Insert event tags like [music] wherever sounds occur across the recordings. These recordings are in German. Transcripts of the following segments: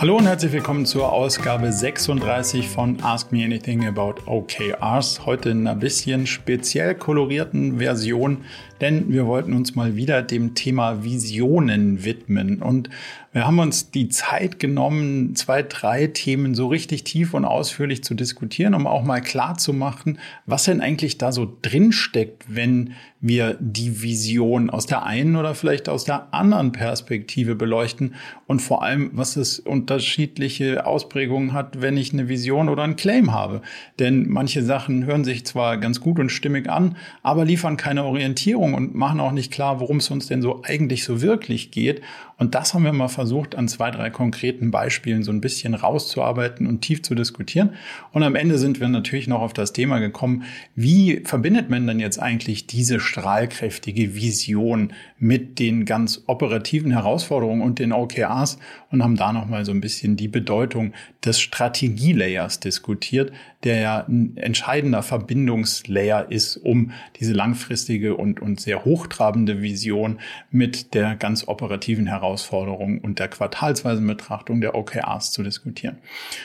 Hallo und herzlich willkommen zur Ausgabe 36 von Ask Me Anything About OKRs. Heute in einer bisschen speziell kolorierten Version, denn wir wollten uns mal wieder dem Thema Visionen widmen. Und wir haben uns die Zeit genommen, zwei, drei Themen so richtig tief und ausführlich zu diskutieren, um auch mal klar zu machen, was denn eigentlich da so drinsteckt, wenn wir die Vision aus der einen oder vielleicht aus der anderen Perspektive beleuchten und vor allem, was es unterschiedliche Ausprägungen hat, wenn ich eine Vision oder einen Claim habe. Denn manche Sachen hören sich zwar ganz gut und stimmig an, aber liefern keine Orientierung und machen auch nicht klar, worum es uns denn so eigentlich so wirklich geht. Und das haben wir mal versucht, an zwei, drei konkreten Beispielen so ein bisschen rauszuarbeiten und tief zu diskutieren. Und am Ende sind wir natürlich noch auf das Thema gekommen, wie verbindet man denn jetzt eigentlich diese strahlkräftige Vision mit den ganz operativen Herausforderungen und den OKRs und haben da nochmal so ein bisschen die Bedeutung des Strategielayers diskutiert, der ja ein entscheidender Verbindungslayer ist, um diese langfristige und, und sehr hochtrabende Vision mit der ganz operativen Herausforderung und der quartalsweisen Betrachtung der OKRs zu diskutieren.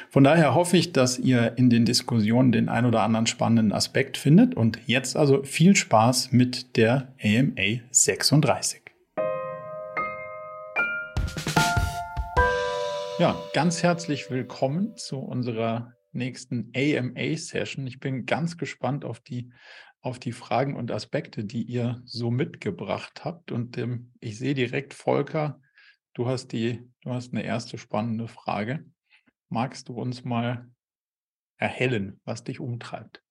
Von daher hoffe ich, dass ihr in den Diskussionen den ein oder anderen spannenden Aspekt findet und jetzt also viel Spaß mit der AMA 36. Ja, ganz herzlich willkommen zu unserer nächsten AMA-Session. Ich bin ganz gespannt auf die, auf die Fragen und Aspekte, die ihr so mitgebracht habt. Und ähm, ich sehe direkt, Volker, du hast, die, du hast eine erste spannende Frage. Magst du uns mal erhellen, was dich umtreibt?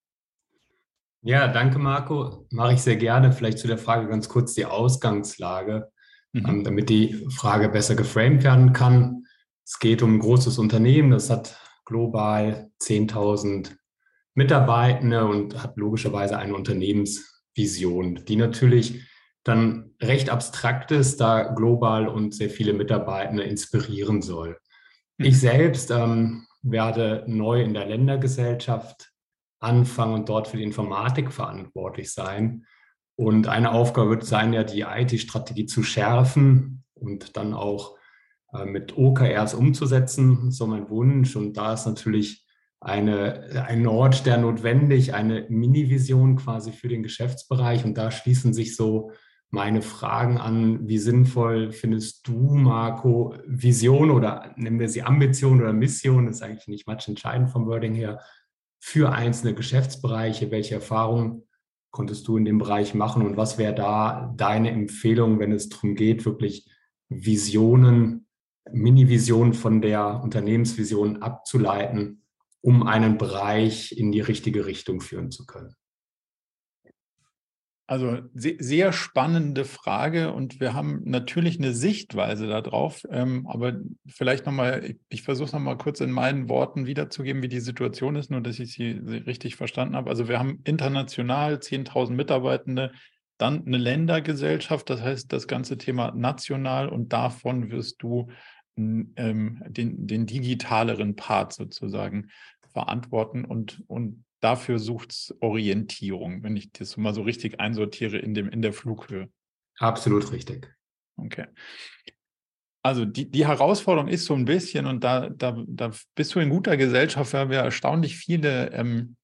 Ja, danke, Marco. Mache ich sehr gerne. Vielleicht zu der Frage ganz kurz die Ausgangslage, mhm. ähm, damit die Frage besser geframed werden kann. Es geht um ein großes Unternehmen, das hat global 10.000 Mitarbeitende und hat logischerweise eine Unternehmensvision, die natürlich dann recht abstrakt ist, da global und sehr viele Mitarbeitende inspirieren soll. Mhm. Ich selbst ähm, werde neu in der Ländergesellschaft anfangen und dort für die Informatik verantwortlich sein. Und eine Aufgabe wird sein, ja die IT-Strategie zu schärfen und dann auch mit OKRs umzusetzen, so mein Wunsch. Und da ist natürlich eine, ein Nordstern notwendig, eine Mini-Vision quasi für den Geschäftsbereich. Und da schließen sich so meine Fragen an, wie sinnvoll findest du, Marco, Vision oder nennen wir sie Ambition oder Mission, ist eigentlich nicht much entscheidend vom Wording her, für einzelne Geschäftsbereiche. Welche Erfahrungen konntest du in dem Bereich machen und was wäre da deine Empfehlung, wenn es darum geht, wirklich Visionen Mini-Vision von der Unternehmensvision abzuleiten, um einen Bereich in die richtige Richtung führen zu können? Also sehr spannende Frage und wir haben natürlich eine Sichtweise darauf, ähm, aber vielleicht nochmal, ich, versuche es nochmal kurz in meinen Worten wiederzugeben, wie die Situation ist, nur dass ich sie, sie richtig verstanden habe. Also wir haben international 10.000 Mitarbeitende, dann eine Ländergesellschaft, das heißt das ganze Thema national und davon wirst du ähm, den, den digitaleren Part sozusagen verantworten und, und dafür sucht es Orientierung, wenn ich das mal so richtig einsortiere in, dem, in der Flughöhe. Absolut richtig. Okay. Also die, die Herausforderung ist so ein bisschen, und da, da, da bist du in guter Gesellschaft, weil wir erstaunlich viele ähm,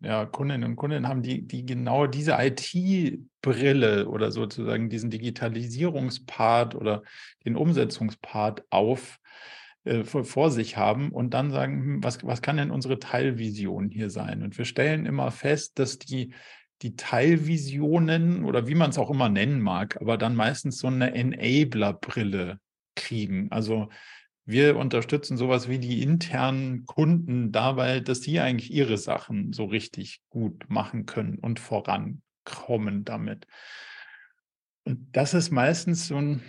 ja, Kundinnen und Kunden haben, die, die genau diese IT-Brille oder sozusagen diesen Digitalisierungspart oder den Umsetzungspart auf äh, vor, vor, sich haben und dann sagen, hm, was, was kann denn unsere Teilvision hier sein? Und wir stellen immer fest, dass die, die Teilvisionen oder wie man es auch immer nennen mag, aber dann meistens so eine Enabler-Brille kriegen. Also wir unterstützen sowas wie die internen Kunden dabei, dass sie eigentlich ihre Sachen so richtig gut machen können und vorankommen damit. Und das ist meistens so ein,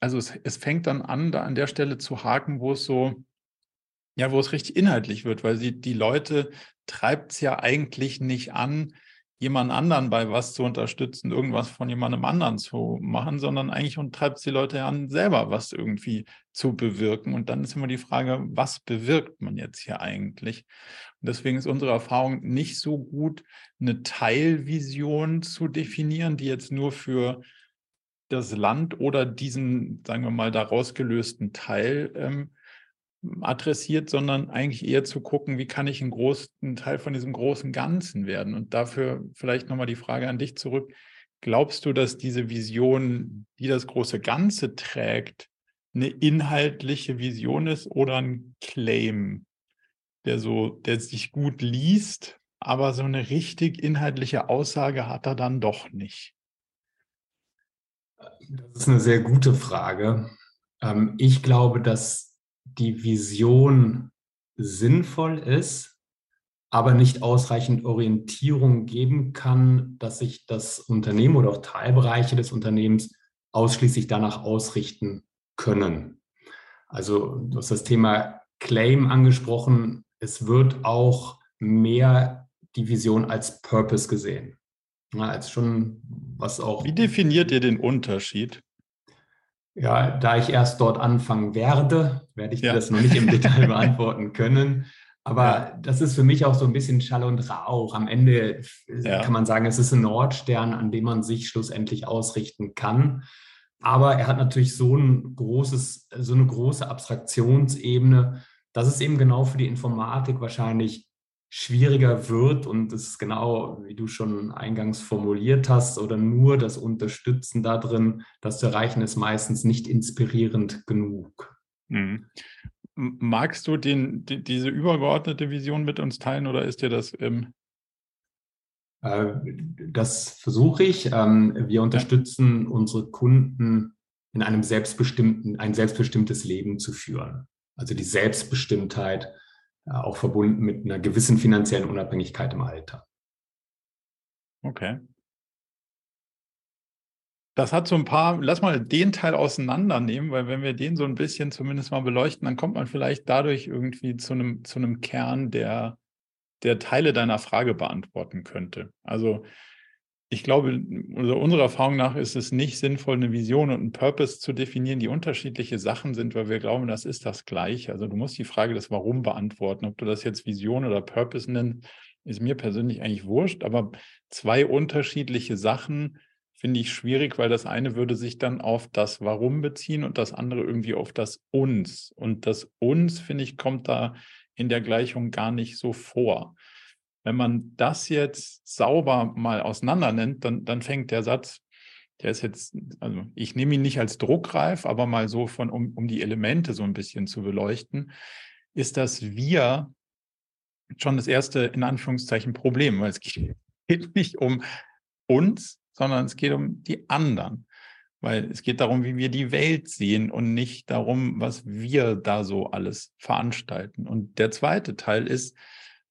also es, es fängt dann an, da an der Stelle zu haken, wo es so, ja, wo es richtig inhaltlich wird, weil sie, die Leute treibt es ja eigentlich nicht an, jemand anderen bei was zu unterstützen, irgendwas von jemandem anderen zu machen, sondern eigentlich und treibt die Leute an, selber was irgendwie zu bewirken. Und dann ist immer die Frage, was bewirkt man jetzt hier eigentlich? Und deswegen ist unsere Erfahrung nicht so gut, eine Teilvision zu definieren, die jetzt nur für das Land oder diesen, sagen wir mal, daraus gelösten Teil ähm, adressiert, sondern eigentlich eher zu gucken, wie kann ich ein großen Teil von diesem großen Ganzen werden. Und dafür vielleicht nochmal die Frage an dich zurück. Glaubst du, dass diese Vision, die das große Ganze trägt, eine inhaltliche Vision ist oder ein Claim, der so, der sich gut liest, aber so eine richtig inhaltliche Aussage hat er dann doch nicht? Das ist eine sehr gute Frage. Ähm, ich glaube, dass die Vision sinnvoll ist, aber nicht ausreichend Orientierung geben kann, dass sich das Unternehmen oder auch Teilbereiche des Unternehmens ausschließlich danach ausrichten können. Also du hast das Thema Claim angesprochen. Es wird auch mehr die Vision als Purpose gesehen. Ja, als schon was auch. Wie definiert ihr den Unterschied? Ja, da ich erst dort anfangen werde, werde ich ja. das noch nicht im Detail [laughs] beantworten können. Aber ja. das ist für mich auch so ein bisschen Schall und Rauch. Am Ende ja. kann man sagen, es ist ein Nordstern, an dem man sich schlussendlich ausrichten kann. Aber er hat natürlich so ein großes, so eine große Abstraktionsebene, dass es eben genau für die Informatik wahrscheinlich schwieriger wird und es ist genau, wie du schon eingangs formuliert hast, oder nur das Unterstützen da drin, das zu erreichen, ist meistens nicht inspirierend genug. Mhm. Magst du den, die, diese übergeordnete Vision mit uns teilen oder ist dir das ähm das versuche ich. Ähm, wir unterstützen unsere Kunden in einem selbstbestimmten, ein selbstbestimmtes Leben zu führen. Also die Selbstbestimmtheit auch verbunden mit einer gewissen finanziellen Unabhängigkeit im Alter. Okay. Das hat so ein paar, lass mal den Teil auseinandernehmen, weil wenn wir den so ein bisschen zumindest mal beleuchten, dann kommt man vielleicht dadurch irgendwie zu einem, zu einem Kern, der, der Teile deiner Frage beantworten könnte. Also ich glaube, also unserer Erfahrung nach ist es nicht sinnvoll, eine Vision und einen Purpose zu definieren, die unterschiedliche Sachen sind, weil wir glauben, das ist das Gleiche. Also du musst die Frage des Warum beantworten. Ob du das jetzt Vision oder Purpose nennst, ist mir persönlich eigentlich wurscht. Aber zwei unterschiedliche Sachen finde ich schwierig, weil das eine würde sich dann auf das Warum beziehen und das andere irgendwie auf das Uns. Und das Uns, finde ich, kommt da in der Gleichung gar nicht so vor. Wenn man das jetzt sauber mal auseinander nennt, dann, dann fängt der Satz, der ist jetzt, also ich nehme ihn nicht als druckreif, aber mal so von, um, um die Elemente so ein bisschen zu beleuchten, ist das Wir schon das erste, in Anführungszeichen, Problem, weil es [laughs] geht nicht um uns, sondern es geht um die anderen. Weil es geht darum, wie wir die Welt sehen und nicht darum, was wir da so alles veranstalten. Und der zweite Teil ist,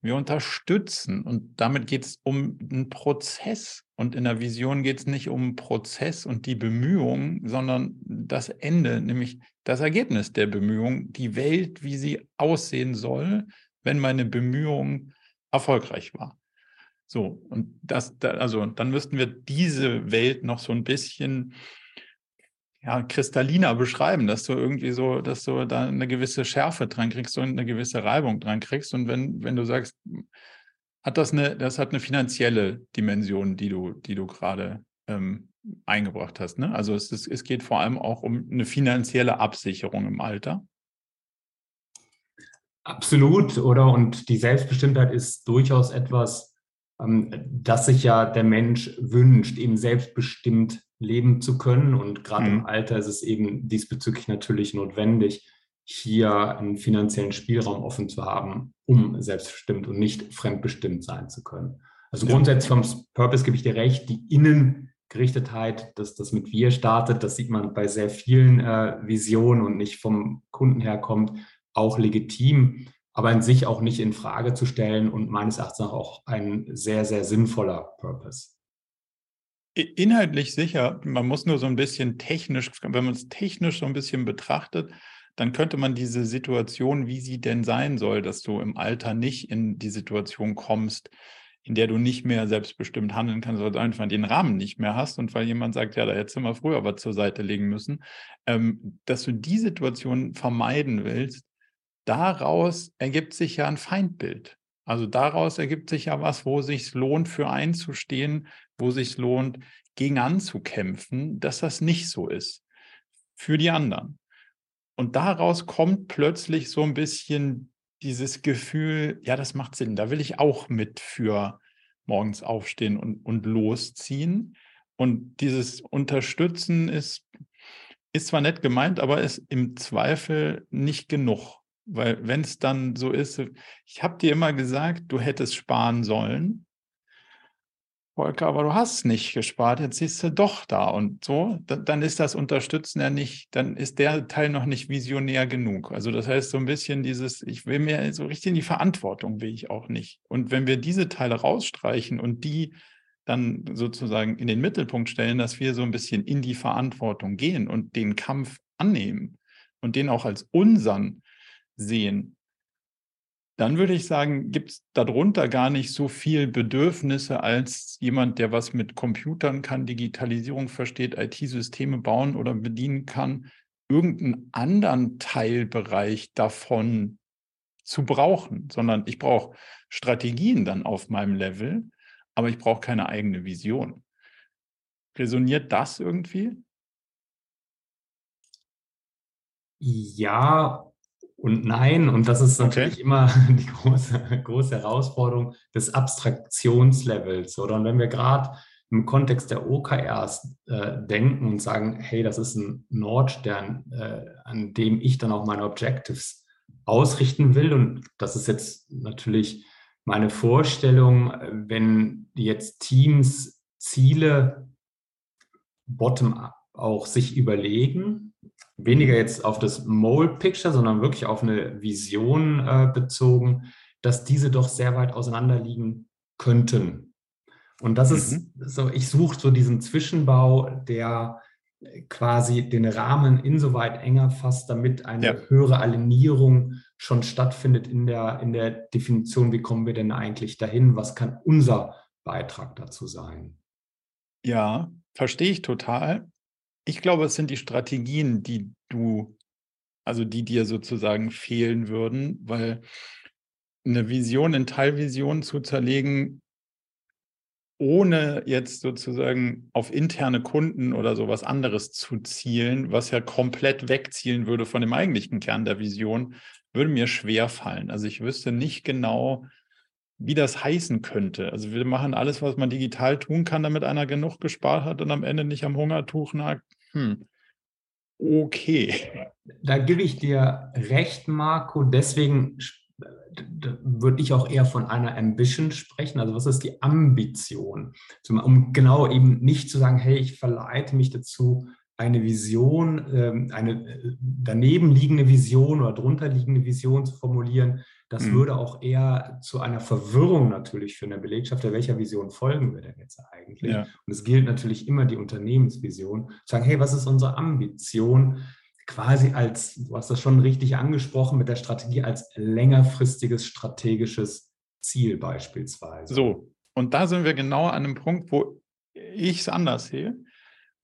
wir unterstützen und damit geht es um einen Prozess. Und in der Vision geht es nicht um einen Prozess und die Bemühungen, sondern das Ende, nämlich das Ergebnis der Bemühungen, die Welt, wie sie aussehen soll, wenn meine Bemühung erfolgreich war. So, und das, also dann müssten wir diese Welt noch so ein bisschen ja, kristalliner beschreiben, dass du irgendwie so, dass du da eine gewisse Schärfe dran kriegst und eine gewisse Reibung dran kriegst. Und wenn, wenn du sagst, hat das eine, das hat eine finanzielle Dimension, die du, die du gerade ähm, eingebracht hast. Ne? Also es, ist, es geht vor allem auch um eine finanzielle Absicherung im Alter. Absolut, oder? Und die Selbstbestimmtheit ist durchaus etwas, ähm, das sich ja der Mensch wünscht, eben selbstbestimmt leben zu können. Und gerade mhm. im Alter ist es eben diesbezüglich natürlich notwendig, hier einen finanziellen Spielraum offen zu haben, um selbstbestimmt und nicht fremdbestimmt sein zu können. Also ja. grundsätzlich vom Purpose gebe ich dir recht, die Innengerichtetheit, dass das mit wir startet, das sieht man bei sehr vielen äh, Visionen und nicht vom Kunden herkommt, auch legitim, aber in sich auch nicht in Frage zu stellen und meines Erachtens auch ein sehr, sehr sinnvoller Purpose. Inhaltlich sicher, man muss nur so ein bisschen technisch, wenn man es technisch so ein bisschen betrachtet, dann könnte man diese Situation, wie sie denn sein soll, dass du im Alter nicht in die Situation kommst, in der du nicht mehr selbstbestimmt handeln kannst, weil du einfach den Rahmen nicht mehr hast und weil jemand sagt, ja, da hättest du mal früher was zur Seite legen müssen, ähm, dass du die Situation vermeiden willst, daraus ergibt sich ja ein Feindbild. Also daraus ergibt sich ja was, wo sich lohnt, für einzustehen, wo sich lohnt, gegen anzukämpfen, dass das nicht so ist. Für die anderen. und daraus kommt plötzlich so ein bisschen dieses Gefühl, ja, das macht Sinn, da will ich auch mit für morgens aufstehen und, und losziehen. Und dieses Unterstützen ist, ist zwar nett gemeint, aber ist im Zweifel nicht genug. Weil wenn es dann so ist, ich habe dir immer gesagt, du hättest sparen sollen. Volker, aber du hast nicht gespart, jetzt siehst du doch da und so, dann ist das Unterstützen ja nicht, dann ist der Teil noch nicht visionär genug. Also das heißt so ein bisschen dieses, ich will mir so richtig in die Verantwortung will ich auch nicht. Und wenn wir diese Teile rausstreichen und die dann sozusagen in den Mittelpunkt stellen, dass wir so ein bisschen in die Verantwortung gehen und den Kampf annehmen und den auch als unseren sehen, dann würde ich sagen, gibt es darunter gar nicht so viel Bedürfnisse als jemand, der was mit Computern kann, Digitalisierung versteht, IT-Systeme bauen oder bedienen kann, irgendeinen anderen Teilbereich davon zu brauchen, sondern ich brauche Strategien dann auf meinem Level, aber ich brauche keine eigene Vision. Resoniert das irgendwie? Ja und nein. Und das ist natürlich okay. immer [laughs] die große, große Herausforderung des Abstraktionslevels. Oder und wenn wir gerade im Kontext der OKRs äh, denken und sagen, hey, das ist ein Nordstern, äh, an dem ich dann auch meine Objectives ausrichten will. Und das ist jetzt natürlich meine Vorstellung, wenn jetzt Teams Ziele bottom-up auch sich überlegen weniger jetzt auf das Mole-Picture, sondern wirklich auf eine Vision äh, bezogen, dass diese doch sehr weit auseinander liegen könnten. Und das mhm. ist so, ich suche so diesen Zwischenbau, der quasi den Rahmen insoweit enger fasst, damit eine ja. höhere Alignierung schon stattfindet in der, in der Definition, wie kommen wir denn eigentlich dahin, was kann unser Beitrag dazu sein. Ja, verstehe ich total. Ich glaube, es sind die Strategien, die du, also die dir sozusagen fehlen würden, weil eine Vision in Teilvisionen zu zerlegen, ohne jetzt sozusagen auf interne Kunden oder so was anderes zu zielen, was ja komplett wegzielen würde von dem eigentlichen Kern der Vision, würde mir schwer fallen. Also ich wüsste nicht genau, wie das heißen könnte. Also wir machen alles, was man digital tun kann, damit einer genug gespart hat und am Ende nicht am Hungertuch nagt. Hm. Okay. Da gebe ich dir recht, Marco. Deswegen würde ich auch eher von einer Ambition sprechen. Also was ist die Ambition? Um genau eben nicht zu sagen, hey, ich verleite mich dazu, eine Vision, ähm, eine äh, daneben liegende Vision oder drunter liegende Vision zu formulieren, das mhm. würde auch eher zu einer Verwirrung natürlich für eine Belegschaft, der welcher Vision folgen wir denn jetzt eigentlich? Ja. Und es gilt natürlich immer die Unternehmensvision, sagen, hey, was ist unsere Ambition? Quasi als, du hast das schon richtig angesprochen, mit der Strategie als längerfristiges strategisches Ziel beispielsweise. So, und da sind wir genau an einem Punkt, wo ich es anders sehe.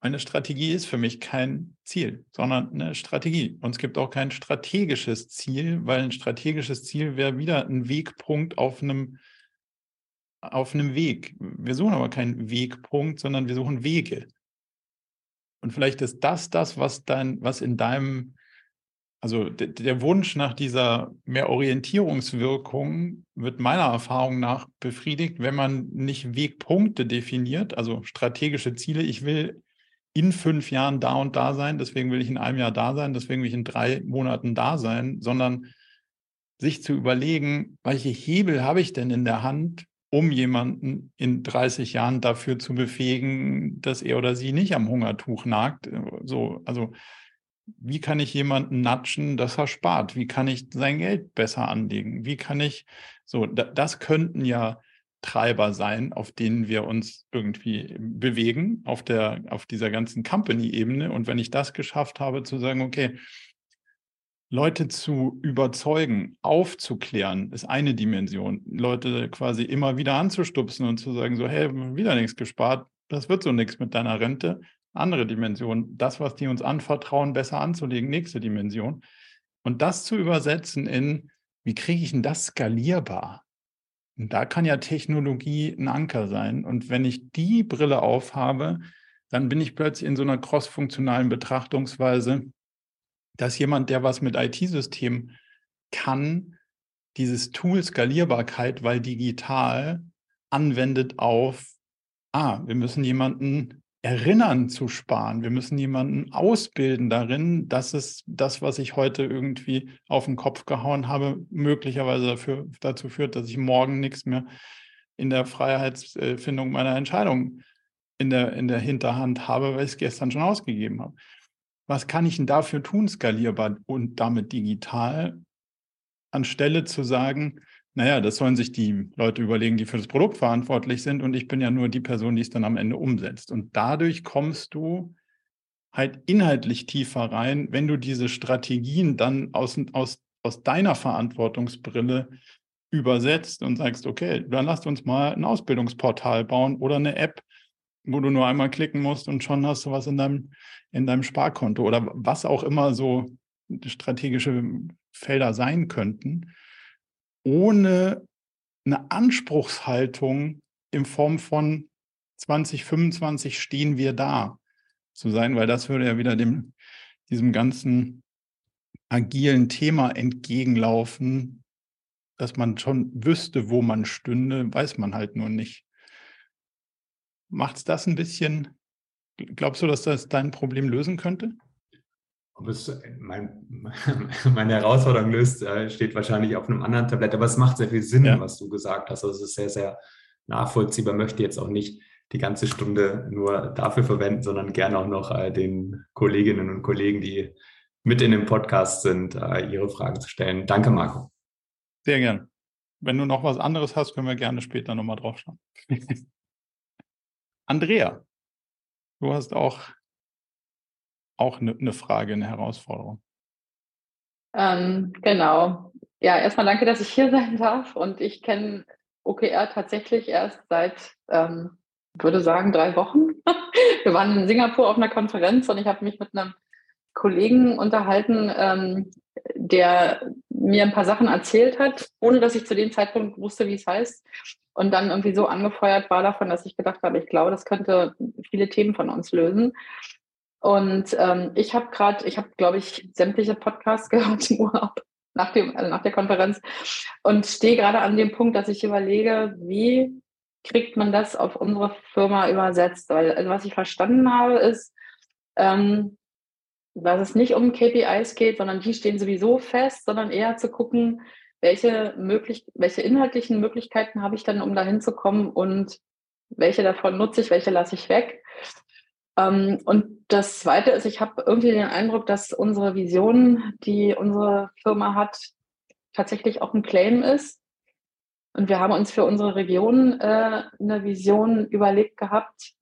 Eine Strategie ist für mich kein Ziel, sondern eine Strategie. Und es gibt auch kein strategisches Ziel, weil ein strategisches Ziel wäre wieder ein Wegpunkt auf einem, auf einem Weg. Wir suchen aber keinen Wegpunkt, sondern wir suchen Wege. Und vielleicht ist das das, was dein, was in deinem, also der, der Wunsch nach dieser mehr Orientierungswirkung wird meiner Erfahrung nach befriedigt, wenn man nicht Wegpunkte definiert, also strategische Ziele. Ich will in fünf Jahren da und da sein, deswegen will ich in einem Jahr da sein, deswegen will ich in drei Monaten da sein, sondern sich zu überlegen, welche Hebel habe ich denn in der Hand, um jemanden in 30 Jahren dafür zu befähigen, dass er oder sie nicht am Hungertuch nagt. So, also wie kann ich jemanden natschen, dass er spart? Wie kann ich sein Geld besser anlegen? Wie kann ich so, das könnten ja Treiber sein, auf denen wir uns irgendwie bewegen, auf, der, auf dieser ganzen Company-Ebene. Und wenn ich das geschafft habe, zu sagen, okay, Leute zu überzeugen, aufzuklären, ist eine Dimension. Leute quasi immer wieder anzustupsen und zu sagen, so, hey, wieder nichts gespart, das wird so nichts mit deiner Rente. Andere Dimension. Das, was die uns anvertrauen, besser anzulegen, nächste Dimension. Und das zu übersetzen in, wie kriege ich denn das skalierbar? Und da kann ja Technologie ein Anker sein. Und wenn ich die Brille aufhabe, dann bin ich plötzlich in so einer crossfunktionalen Betrachtungsweise, dass jemand, der was mit IT-Systemen kann, dieses Tool Skalierbarkeit, weil digital anwendet auf, ah, wir müssen jemanden erinnern zu sparen. Wir müssen jemanden ausbilden darin, dass es das, was ich heute irgendwie auf den Kopf gehauen habe, möglicherweise dafür, dazu führt, dass ich morgen nichts mehr in der Freiheitsfindung meiner Entscheidung in der, in der Hinterhand habe, weil ich es gestern schon ausgegeben habe. Was kann ich denn dafür tun, skalierbar und damit digital, anstelle zu sagen, naja, das sollen sich die Leute überlegen, die für das Produkt verantwortlich sind und ich bin ja nur die Person, die es dann am Ende umsetzt. Und dadurch kommst du halt inhaltlich tiefer rein, wenn du diese Strategien dann aus, aus, aus deiner Verantwortungsbrille übersetzt und sagst, okay, dann lasst uns mal ein Ausbildungsportal bauen oder eine App, wo du nur einmal klicken musst und schon hast du was in deinem, in deinem Sparkonto oder was auch immer so strategische Felder sein könnten ohne eine Anspruchshaltung in Form von 2025 stehen wir da zu sein, weil das würde ja wieder dem, diesem ganzen agilen Thema entgegenlaufen, dass man schon wüsste, wo man stünde, weiß man halt nur nicht. Macht es das ein bisschen, glaubst du, dass das dein Problem lösen könnte? Ob es mein, [laughs] meine Herausforderung löst, äh, steht wahrscheinlich auf einem anderen Tablett, aber es macht sehr viel Sinn, ja. was du gesagt hast. Also es ist sehr, sehr nachvollziehbar, möchte jetzt auch nicht die ganze Stunde nur dafür verwenden, sondern gerne auch noch äh, den Kolleginnen und Kollegen, die mit in dem Podcast sind, äh, ihre Fragen zu stellen. Danke, Marco. Sehr gern. Wenn du noch was anderes hast, können wir gerne später nochmal drauf schauen. [laughs] Andrea, du hast auch auch eine, eine Frage, eine Herausforderung. Ähm, genau. Ja, erstmal danke, dass ich hier [laughs] sein darf. Und ich kenne OKR tatsächlich erst seit, ähm, würde sagen, drei Wochen. [laughs] Wir waren in Singapur auf einer Konferenz und ich habe mich mit einem Kollegen unterhalten, ähm, der mir ein paar Sachen erzählt hat, ohne dass ich zu dem Zeitpunkt wusste, wie es heißt. Und dann irgendwie so angefeuert war davon, dass ich gedacht habe, ich glaube, das könnte viele Themen von uns lösen. Und ähm, ich habe gerade, ich habe, glaube ich, sämtliche Podcasts [laughs] gehört im Urlaub nach, dem, also nach der Konferenz und stehe gerade an dem Punkt, dass ich überlege, wie kriegt man das auf unsere Firma übersetzt? Weil also was ich verstanden habe, ist, ähm, dass es nicht um KPIs geht, sondern die stehen sowieso fest, sondern eher zu gucken, welche, möglich welche inhaltlichen Möglichkeiten habe ich dann, um dahin zu kommen und welche davon nutze ich, welche lasse ich weg. Ähm, und das Zweite ist, ich habe irgendwie den Eindruck, dass unsere Vision, die unsere Firma hat, tatsächlich auch ein Claim ist. Und wir haben uns für unsere Region äh, eine Vision überlegt gehabt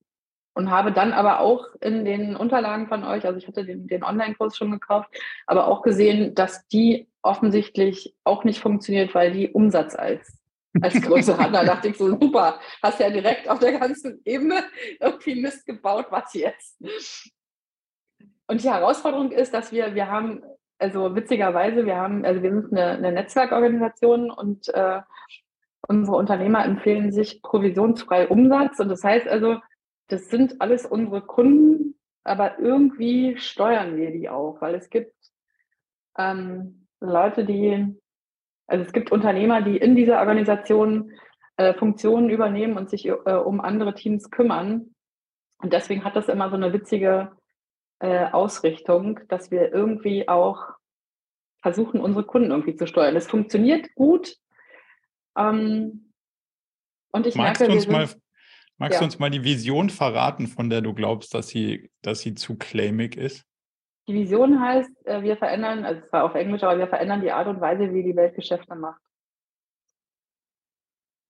und habe dann aber auch in den Unterlagen von euch, also ich hatte den, den Online-Kurs schon gekauft, aber auch gesehen, dass die offensichtlich auch nicht funktioniert, weil die Umsatz als als Größe hat. Da dachte ich so, super, hast ja direkt auf der ganzen Ebene irgendwie Mist gebaut, was jetzt? Und die Herausforderung ist, dass wir, wir haben, also witzigerweise, wir haben, also wir sind eine, eine Netzwerkorganisation und äh, unsere Unternehmer empfehlen sich provisionsfrei Umsatz. Und das heißt also, das sind alles unsere Kunden, aber irgendwie steuern wir die auch, weil es gibt ähm, Leute, die also es gibt Unternehmer, die in dieser Organisation äh, Funktionen übernehmen und sich äh, um andere Teams kümmern. Und deswegen hat das immer so eine witzige äh, Ausrichtung, dass wir irgendwie auch versuchen, unsere Kunden irgendwie zu steuern. Es funktioniert gut. Ähm, und ich magst merke, uns mal, magst ja. du uns mal die Vision verraten, von der du glaubst, dass sie, dass sie zu claimig ist? Die Vision heißt, äh, wir verändern, also zwar auf Englisch, aber wir verändern die Art und Weise, wie die Welt Geschäfte macht.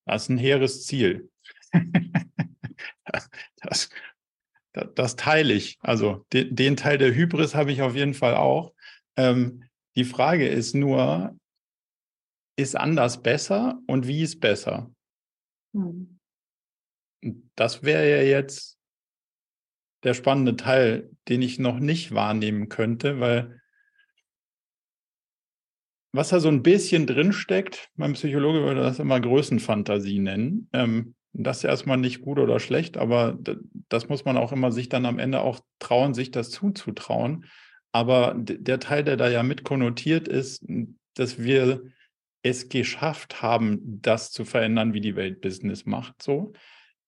Das ist ein hehres Ziel. das, [laughs] das, das, das, teile ich. Also den, den, Teil der Hybris habe ich auf jeden Fall auch. Ähm, die Frage ist nur, ist anders besser und wie ist besser? Hm. Das wäre ja jetzt der spannende Teil, den ich noch nicht wahrnehmen könnte, weil was da so ein bisschen drinsteckt, mein Psychologe würde das immer Größenfantasie nennen. Ähm, das ist erstmal nicht gut oder schlecht, aber das muss man auch immer sich dann am Ende auch trauen, sich das zuzutrauen. Aber der Teil, der da ja mit konnotiert ist, dass wir es geschafft haben, das zu verändern, wie die Welt Business macht, so,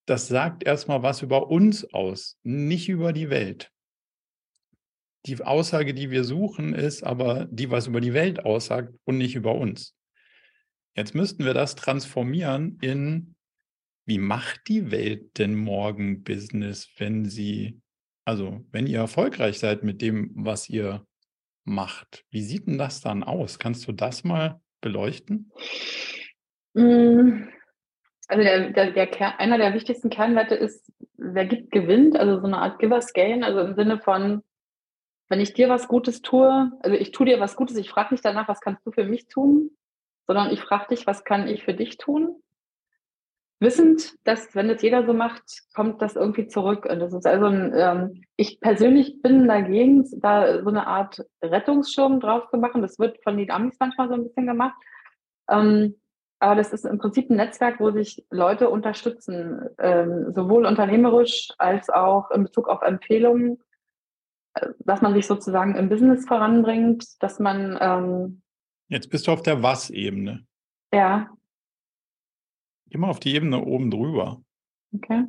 das sagt erstmal was über uns aus, nicht über die Welt. Die Aussage, die wir suchen, ist aber die, was über die Welt aussagt und nicht über uns. Jetzt müssten wir das transformieren in, wie macht die Welt denn morgen Business, wenn sie, also wenn ihr erfolgreich seid mit dem, was ihr macht? Wie sieht denn das dann aus? Kannst du das mal beleuchten? Hm, also der, der, der Kern, einer der wichtigsten Kernwerte ist, wer gibt, gewinnt. Also so eine Art Givers Gain, also im Sinne von, wenn ich dir was Gutes tue, also ich tue dir was Gutes, ich frage nicht danach, was kannst du für mich tun, sondern ich frage dich, was kann ich für dich tun? Wissend, dass wenn das jeder so macht, kommt das irgendwie zurück. Und das ist also ein, ähm, ich persönlich bin dagegen, da so eine Art Rettungsschirm drauf zu machen. Das wird von den Amis manchmal so ein bisschen gemacht. Ähm, aber das ist im Prinzip ein Netzwerk, wo sich Leute unterstützen, ähm, sowohl unternehmerisch als auch in Bezug auf Empfehlungen, äh, dass man sich sozusagen im Business voranbringt, dass man. Ähm, Jetzt bist du auf der Was-Ebene. Ja. Immer auf die Ebene oben drüber. Okay.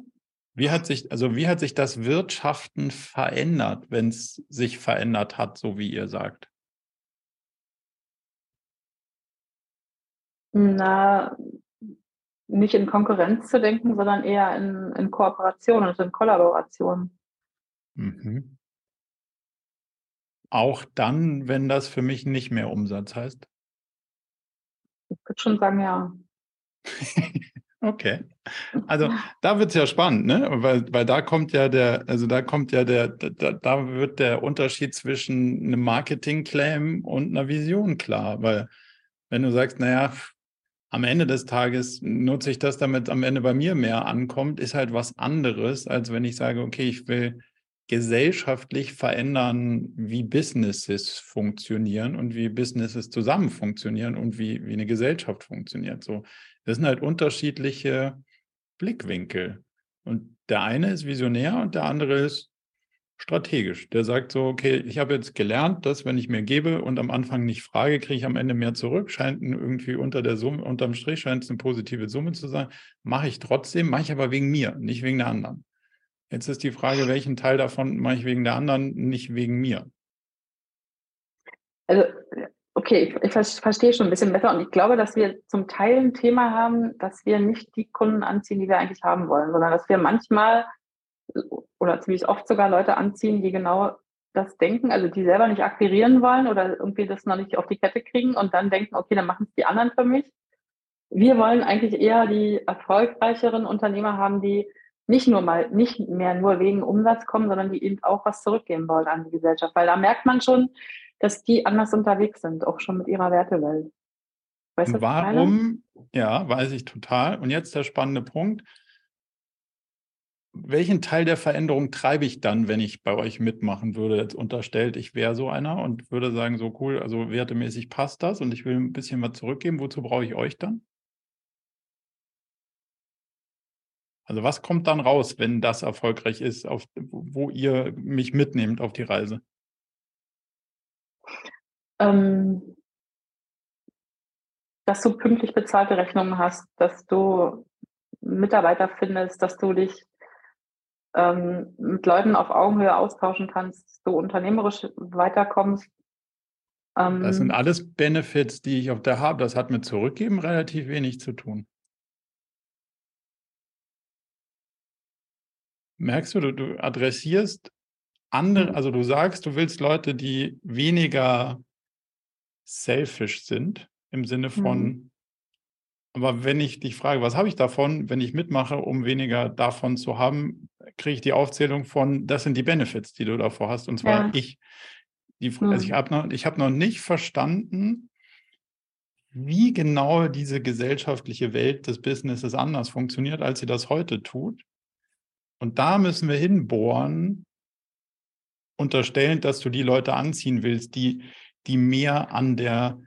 Wie hat sich, also wie hat sich das Wirtschaften verändert, wenn es sich verändert hat, so wie ihr sagt? Na, nicht in Konkurrenz zu denken, sondern eher in, in Kooperation und in Kollaboration. Mhm. Auch dann, wenn das für mich nicht mehr Umsatz heißt? Ich würde schon sagen, ja. [laughs] okay. Also da wird es ja spannend, ne? Weil, weil da kommt ja der, also da kommt ja der, da, da wird der Unterschied zwischen einem Marketing-Claim und einer Vision klar. Weil wenn du sagst, naja, am Ende des Tages nutze ich das, damit am Ende bei mir mehr ankommt, ist halt was anderes, als wenn ich sage, okay, ich will gesellschaftlich verändern, wie Businesses funktionieren und wie Businesses zusammen funktionieren und wie, wie eine Gesellschaft funktioniert. So, das sind halt unterschiedliche Blickwinkel. Und der eine ist visionär und der andere ist strategisch. Der sagt so, okay, ich habe jetzt gelernt, dass wenn ich mir gebe und am Anfang nicht frage, kriege ich am Ende mehr zurück. Scheint irgendwie unter der Summe, unterm Strich scheint es eine positive Summe zu sein. Mache ich trotzdem, mache ich aber wegen mir, nicht wegen der anderen. Jetzt ist die Frage, welchen Teil davon mache ich wegen der anderen, nicht wegen mir. Also, okay, ich, ich verstehe schon ein bisschen besser und ich glaube, dass wir zum Teil ein Thema haben, dass wir nicht die Kunden anziehen, die wir eigentlich haben wollen, sondern dass wir manchmal oder ziemlich oft sogar Leute anziehen, die genau das denken, also die selber nicht akquirieren wollen oder irgendwie das noch nicht auf die Kette kriegen und dann denken, okay, dann machen es die anderen für mich. Wir wollen eigentlich eher die erfolgreicheren Unternehmer haben, die nicht nur mal, nicht mehr nur wegen Umsatz kommen, sondern die eben auch was zurückgeben wollen an die Gesellschaft. Weil da merkt man schon, dass die anders unterwegs sind, auch schon mit ihrer Wertewelt. Weißt du, Warum? Ja, weiß ich total. Und jetzt der spannende Punkt welchen Teil der Veränderung treibe ich dann, wenn ich bei euch mitmachen würde? Jetzt unterstellt, ich wäre so einer und würde sagen, so cool, also wertemäßig passt das und ich will ein bisschen was zurückgeben. Wozu brauche ich euch dann? Also was kommt dann raus, wenn das erfolgreich ist, auf, wo ihr mich mitnehmt auf die Reise? Ähm, dass du pünktlich bezahlte Rechnungen hast, dass du Mitarbeiter findest, dass du dich ähm, mit Leuten auf Augenhöhe austauschen kannst, du unternehmerisch weiterkommst. Ähm, das sind alles Benefits, die ich auf der habe. Das hat mit Zurückgeben relativ wenig zu tun. Merkst du, du, du adressierst andere, hm. also du sagst, du willst Leute, die weniger selfish sind, im Sinne von, mhm. Aber wenn ich dich frage, was habe ich davon, wenn ich mitmache, um weniger davon zu haben, kriege ich die Aufzählung von, das sind die Benefits, die du davor hast. Und zwar ja. ich. Die, also ich habe noch, hab noch nicht verstanden, wie genau diese gesellschaftliche Welt des Businesses anders funktioniert, als sie das heute tut. Und da müssen wir hinbohren, unterstellend, dass du die Leute anziehen willst, die, die mehr an der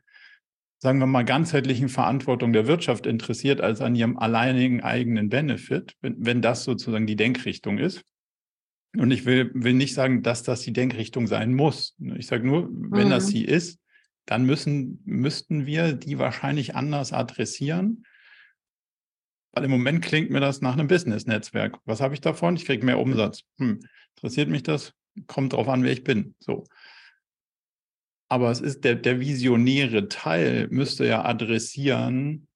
sagen wir mal, ganzheitlichen Verantwortung der Wirtschaft interessiert als an ihrem alleinigen eigenen Benefit, wenn, wenn das sozusagen die Denkrichtung ist. Und ich will, will nicht sagen, dass das die Denkrichtung sein muss. Ich sage nur, wenn mhm. das sie ist, dann müssen, müssten wir die wahrscheinlich anders adressieren. Weil im Moment klingt mir das nach einem Business-Netzwerk. Was habe ich davon? Ich kriege mehr Umsatz. Hm, interessiert mich das? Kommt drauf an, wer ich bin. So. Aber es ist der, der visionäre Teil müsste ja adressieren,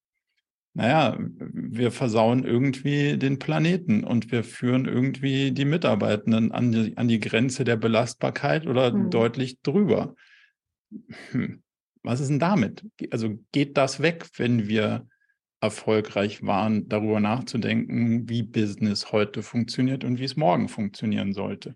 naja, wir versauen irgendwie den Planeten und wir führen irgendwie die Mitarbeitenden an die, an die Grenze der Belastbarkeit oder hm. deutlich drüber. Hm. Was ist denn damit? Also geht das weg, wenn wir erfolgreich waren, darüber nachzudenken, wie Business heute funktioniert und wie es morgen funktionieren sollte?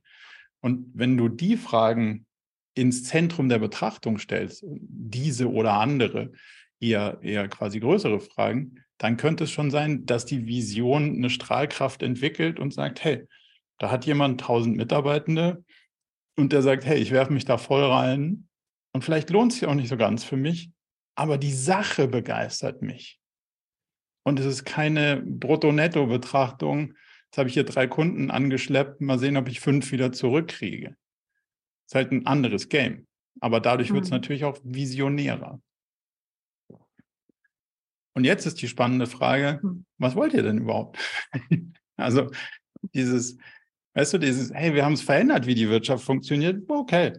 Und wenn du die Fragen ins Zentrum der Betrachtung stellst, diese oder andere, eher, eher quasi größere Fragen, dann könnte es schon sein, dass die Vision eine Strahlkraft entwickelt und sagt, hey, da hat jemand 1000 Mitarbeitende und der sagt, hey, ich werfe mich da voll rein und vielleicht lohnt es sich auch nicht so ganz für mich, aber die Sache begeistert mich. Und es ist keine Brutto-Netto-Betrachtung. Jetzt habe ich hier drei Kunden angeschleppt, mal sehen, ob ich fünf wieder zurückkriege. Ist halt ein anderes Game. Aber dadurch wird es mhm. natürlich auch visionärer. Und jetzt ist die spannende Frage, hm. was wollt ihr denn überhaupt? [laughs] also dieses, weißt du, dieses, hey, wir haben es verändert, wie die Wirtschaft funktioniert, okay.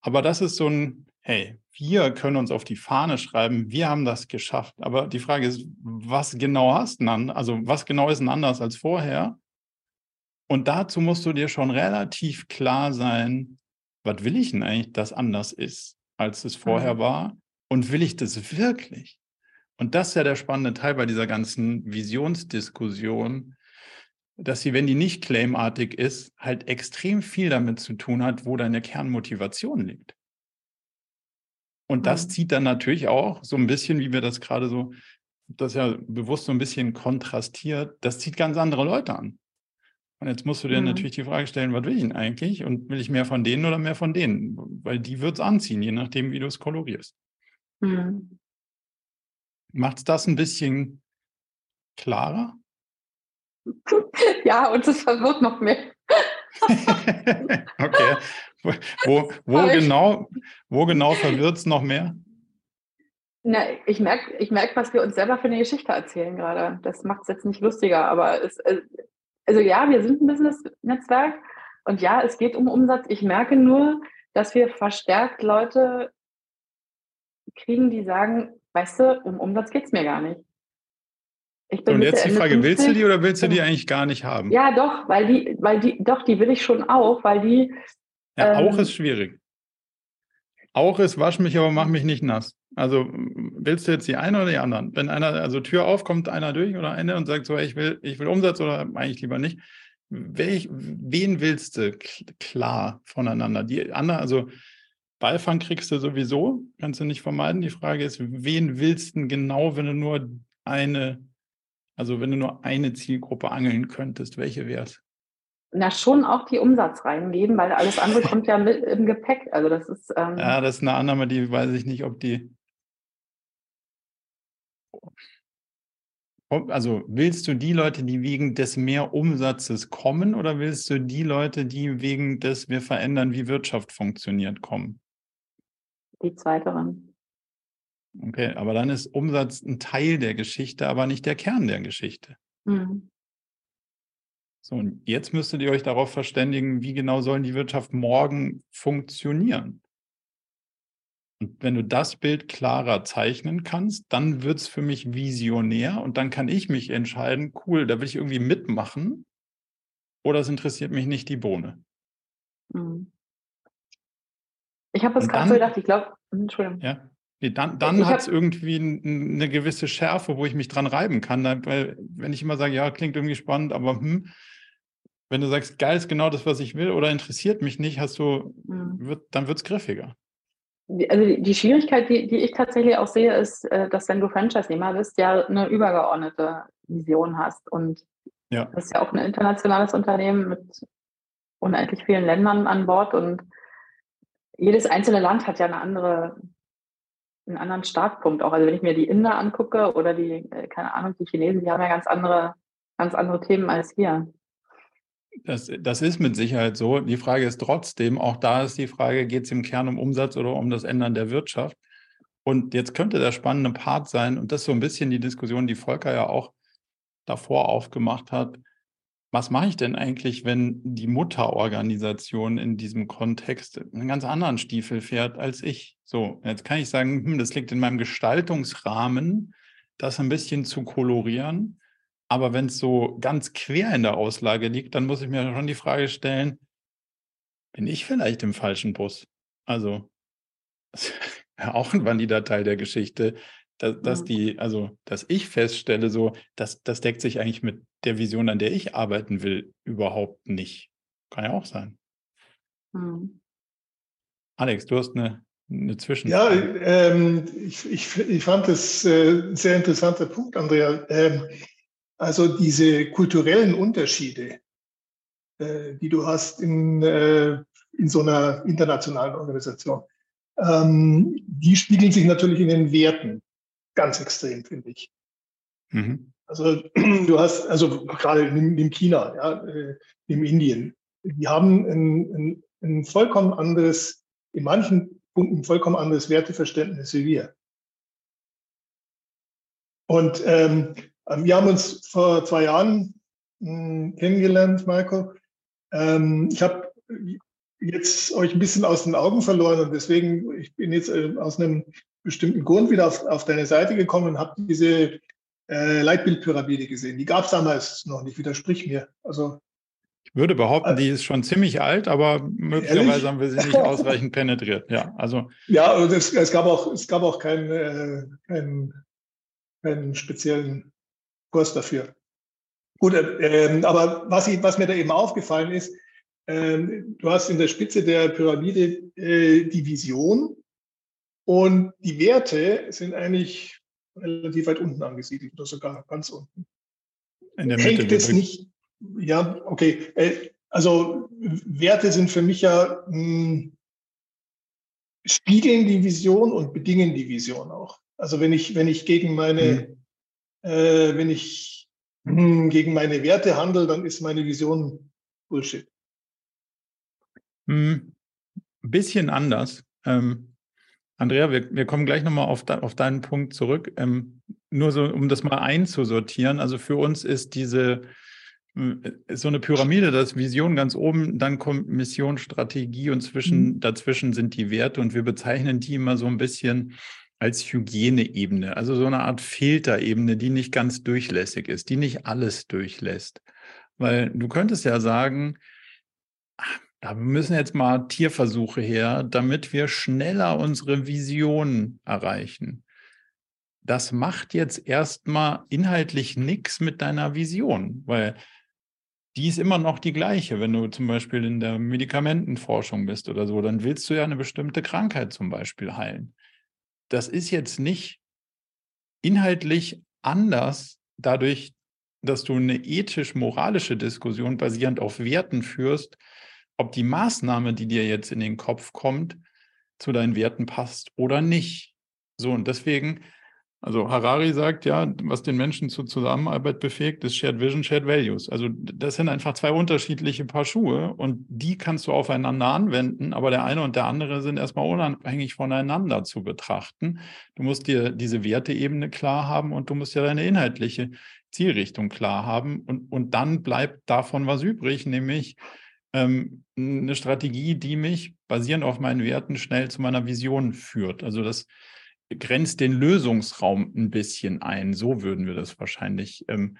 Aber das ist so ein, hey, wir können uns auf die Fahne schreiben, wir haben das geschafft. Aber die Frage ist, was genau hast du dann? Also was genau ist denn anders als vorher? Und dazu musst du dir schon relativ klar sein, was will ich denn eigentlich, dass anders ist, als es vorher mhm. war? Und will ich das wirklich? Und das ist ja der spannende Teil bei dieser ganzen Visionsdiskussion, dass sie, wenn die nicht claimartig ist, halt extrem viel damit zu tun hat, wo deine Kernmotivation liegt. Und das mhm. zieht dann natürlich auch so ein bisschen, wie wir das gerade so, das ja bewusst so ein bisschen kontrastiert, das zieht ganz andere Leute an. Und jetzt musst du dir mhm. natürlich die Frage stellen, was will ich denn eigentlich? Und will ich mehr von denen oder mehr von denen? Weil die wird es anziehen, je nachdem, wie du es kolorierst. Mhm. Macht es das ein bisschen klarer? [laughs] Ja, und es verwirrt noch mehr. [laughs] okay. Wo, wo [laughs] genau, wo genau verwirrt es noch mehr? Na, ich merke, ich merk, was wir uns selber für eine Geschichte erzählen gerade. Das macht es jetzt nicht lustiger, aber es, äh, also ja, wir sind ein Business-Netzwerk und ja, es geht um Umsatz. Ich merke nur, dass wir verstärkt Leute kriegen, die sagen, weißt du, um Umsatz geht es mir gar nicht. und jetzt die Frage, 50. willst du die oder willst du die eigentlich gar nicht haben? Ja, doch, weil die, weil die, doch, die will ich schon auch, weil die. Ja, ähm, auch ist schwierig. Auch ist, wasch mich, aber mach mich nicht nass. Also willst du jetzt die eine oder die anderen? Wenn einer, also Tür auf, kommt einer durch oder eine und sagt so, ich will, ich will Umsatz oder eigentlich lieber nicht. Welch, wen willst du klar voneinander? Die andere, also Beifang kriegst du sowieso, kannst du nicht vermeiden. Die Frage ist, wen willst du genau, wenn du nur eine, also wenn du nur eine Zielgruppe angeln könntest, welche wäre es? Na, schon auch die Umsatz reingeben, weil alles andere kommt ja mit im Gepäck. Also das ist. Ähm ja, das ist eine Annahme, die weiß ich nicht, ob die. Also willst du die Leute, die wegen des mehr Umsatzes kommen, oder willst du die Leute, die wegen des wir verändern, wie Wirtschaft funktioniert, kommen? die zweiteren. Okay, aber dann ist Umsatz ein Teil der Geschichte, aber nicht der Kern der Geschichte. Mhm. So, und jetzt müsstet ihr euch darauf verständigen, wie genau sollen die Wirtschaft morgen funktionieren. Und wenn du das Bild klarer zeichnen kannst, dann wird es für mich visionär und dann kann ich mich entscheiden, cool, da will ich irgendwie mitmachen oder es interessiert mich nicht die Bohne. Mhm. Ich habe es gerade so gedacht, ich glaube, hm, Entschuldigung. Ja. Nee, dann dann hat es irgendwie eine gewisse Schärfe, wo ich mich dran reiben kann. Weil, wenn ich immer sage, ja, klingt irgendwie spannend, aber hm, wenn du sagst, geil ist genau das, was ich will, oder interessiert mich nicht, hast du, mhm. wird, dann wird es griffiger. Also die Schwierigkeit, die, die ich tatsächlich auch sehe, ist, äh, dass wenn du Franchise-Nehmer bist, ja eine übergeordnete Vision hast. Und ja. das ist ja auch ein internationales Unternehmen mit unendlich vielen Ländern an Bord und jedes einzelne Land hat ja eine andere, einen anderen Startpunkt auch. Also wenn ich mir die Inder angucke oder die, äh, keine Ahnung, die Chinesen, die haben ja ganz andere, ganz andere Themen als wir. Das, das ist mit Sicherheit so. Die Frage ist trotzdem, auch da ist die Frage, geht es im Kern um Umsatz oder um das Ändern der Wirtschaft? Und jetzt könnte der spannende Part sein, und das ist so ein bisschen die Diskussion, die Volker ja auch davor aufgemacht hat. Was mache ich denn eigentlich, wenn die Mutterorganisation in diesem Kontext einen ganz anderen Stiefel fährt als ich? So, jetzt kann ich sagen, hm, das liegt in meinem Gestaltungsrahmen, das ein bisschen zu kolorieren. Aber wenn es so ganz quer in der Auslage liegt, dann muss ich mir schon die Frage stellen, bin ich vielleicht im falschen Bus? Also, [laughs] ja, auch ein valider Teil der Geschichte, dass, dass mhm. die, also, dass ich feststelle, so, dass das deckt sich eigentlich mit der Vision, an der ich arbeiten will, überhaupt nicht. Kann ja auch sein. Mhm. Alex, du hast eine, eine Zwischen. Ja, ähm, ich, ich, ich fand das äh, ein sehr interessanter Punkt, Andrea. Ähm, also diese kulturellen Unterschiede, äh, die du hast in, äh, in so einer internationalen Organisation, ähm, die spiegeln sich natürlich in den Werten ganz extrem, finde ich. Mhm. Also du hast, also gerade in, in China, ja, äh, in Indien, die haben ein, ein, ein vollkommen anderes, in manchen Punkten ein vollkommen anderes Werteverständnis wie wir. Und ähm, wir haben uns vor zwei Jahren hm, kennengelernt, Marco. Ähm, ich habe jetzt euch ein bisschen aus den Augen verloren und deswegen, ich bin jetzt äh, aus einem bestimmten Grund wieder auf, auf deine Seite gekommen und habe diese äh, Leitbildpyramide gesehen. Die gab es damals noch nicht, widersprich mir. Also ich würde behaupten, also, die ist schon ziemlich alt, aber möglicherweise ehrlich? haben wir sie nicht ausreichend penetriert. Ja, also. Ja, es, es gab auch, es gab auch keinen, äh, keinen, keinen speziellen Kurs dafür. Gut, äh, aber was, ich, was mir da eben aufgefallen ist, äh, du hast in der Spitze der Pyramide äh, die Vision und die Werte sind eigentlich relativ weit unten angesiedelt oder sogar ganz unten. In der Mitte Hängt es nicht, ja, okay. Äh, also Werte sind für mich ja mh, hm, spiegeln die Vision und bedingen die Vision auch. Also wenn ich, wenn ich gegen meine, mhm äh, wenn ich hm, gegen meine Werte handle, dann ist meine Vision Bullshit. Hm, ein bisschen anders. Ähm, Andrea, wir, wir kommen gleich nochmal auf, auf deinen Punkt zurück. Ähm, nur so, um das mal einzusortieren. Also für uns ist diese äh, so eine Pyramide, das Vision ganz oben, dann kommt Mission, Strategie und zwischen, mhm. dazwischen sind die Werte und wir bezeichnen die immer so ein bisschen als Hygieneebene, also so eine Art Filterebene, die nicht ganz durchlässig ist, die nicht alles durchlässt. Weil du könntest ja sagen, da müssen jetzt mal Tierversuche her, damit wir schneller unsere Vision erreichen. Das macht jetzt erstmal inhaltlich nichts mit deiner Vision, weil die ist immer noch die gleiche. Wenn du zum Beispiel in der Medikamentenforschung bist oder so, dann willst du ja eine bestimmte Krankheit zum Beispiel heilen das ist jetzt nicht inhaltlich anders dadurch, dass du eine ethisch-moralische Diskussion basierend auf Werten führst, ob die Maßnahme, die dir jetzt in den Kopf kommt, zu deinen Werten passt oder nicht. So, und deswegen also Harari sagt ja, was den Menschen zur Zusammenarbeit befähigt, ist Shared Vision, Shared Values. Also das sind einfach zwei unterschiedliche Paar Schuhe und die kannst du aufeinander anwenden, aber der eine und der andere sind erstmal unabhängig voneinander zu betrachten. Du musst dir diese Werteebene klar haben und du musst ja deine inhaltliche Zielrichtung klar haben und, und dann bleibt davon was übrig, nämlich ähm, eine Strategie, die mich basierend auf meinen Werten schnell zu meiner Vision führt. Also das grenzt den Lösungsraum ein bisschen ein. So würden wir das wahrscheinlich ähm,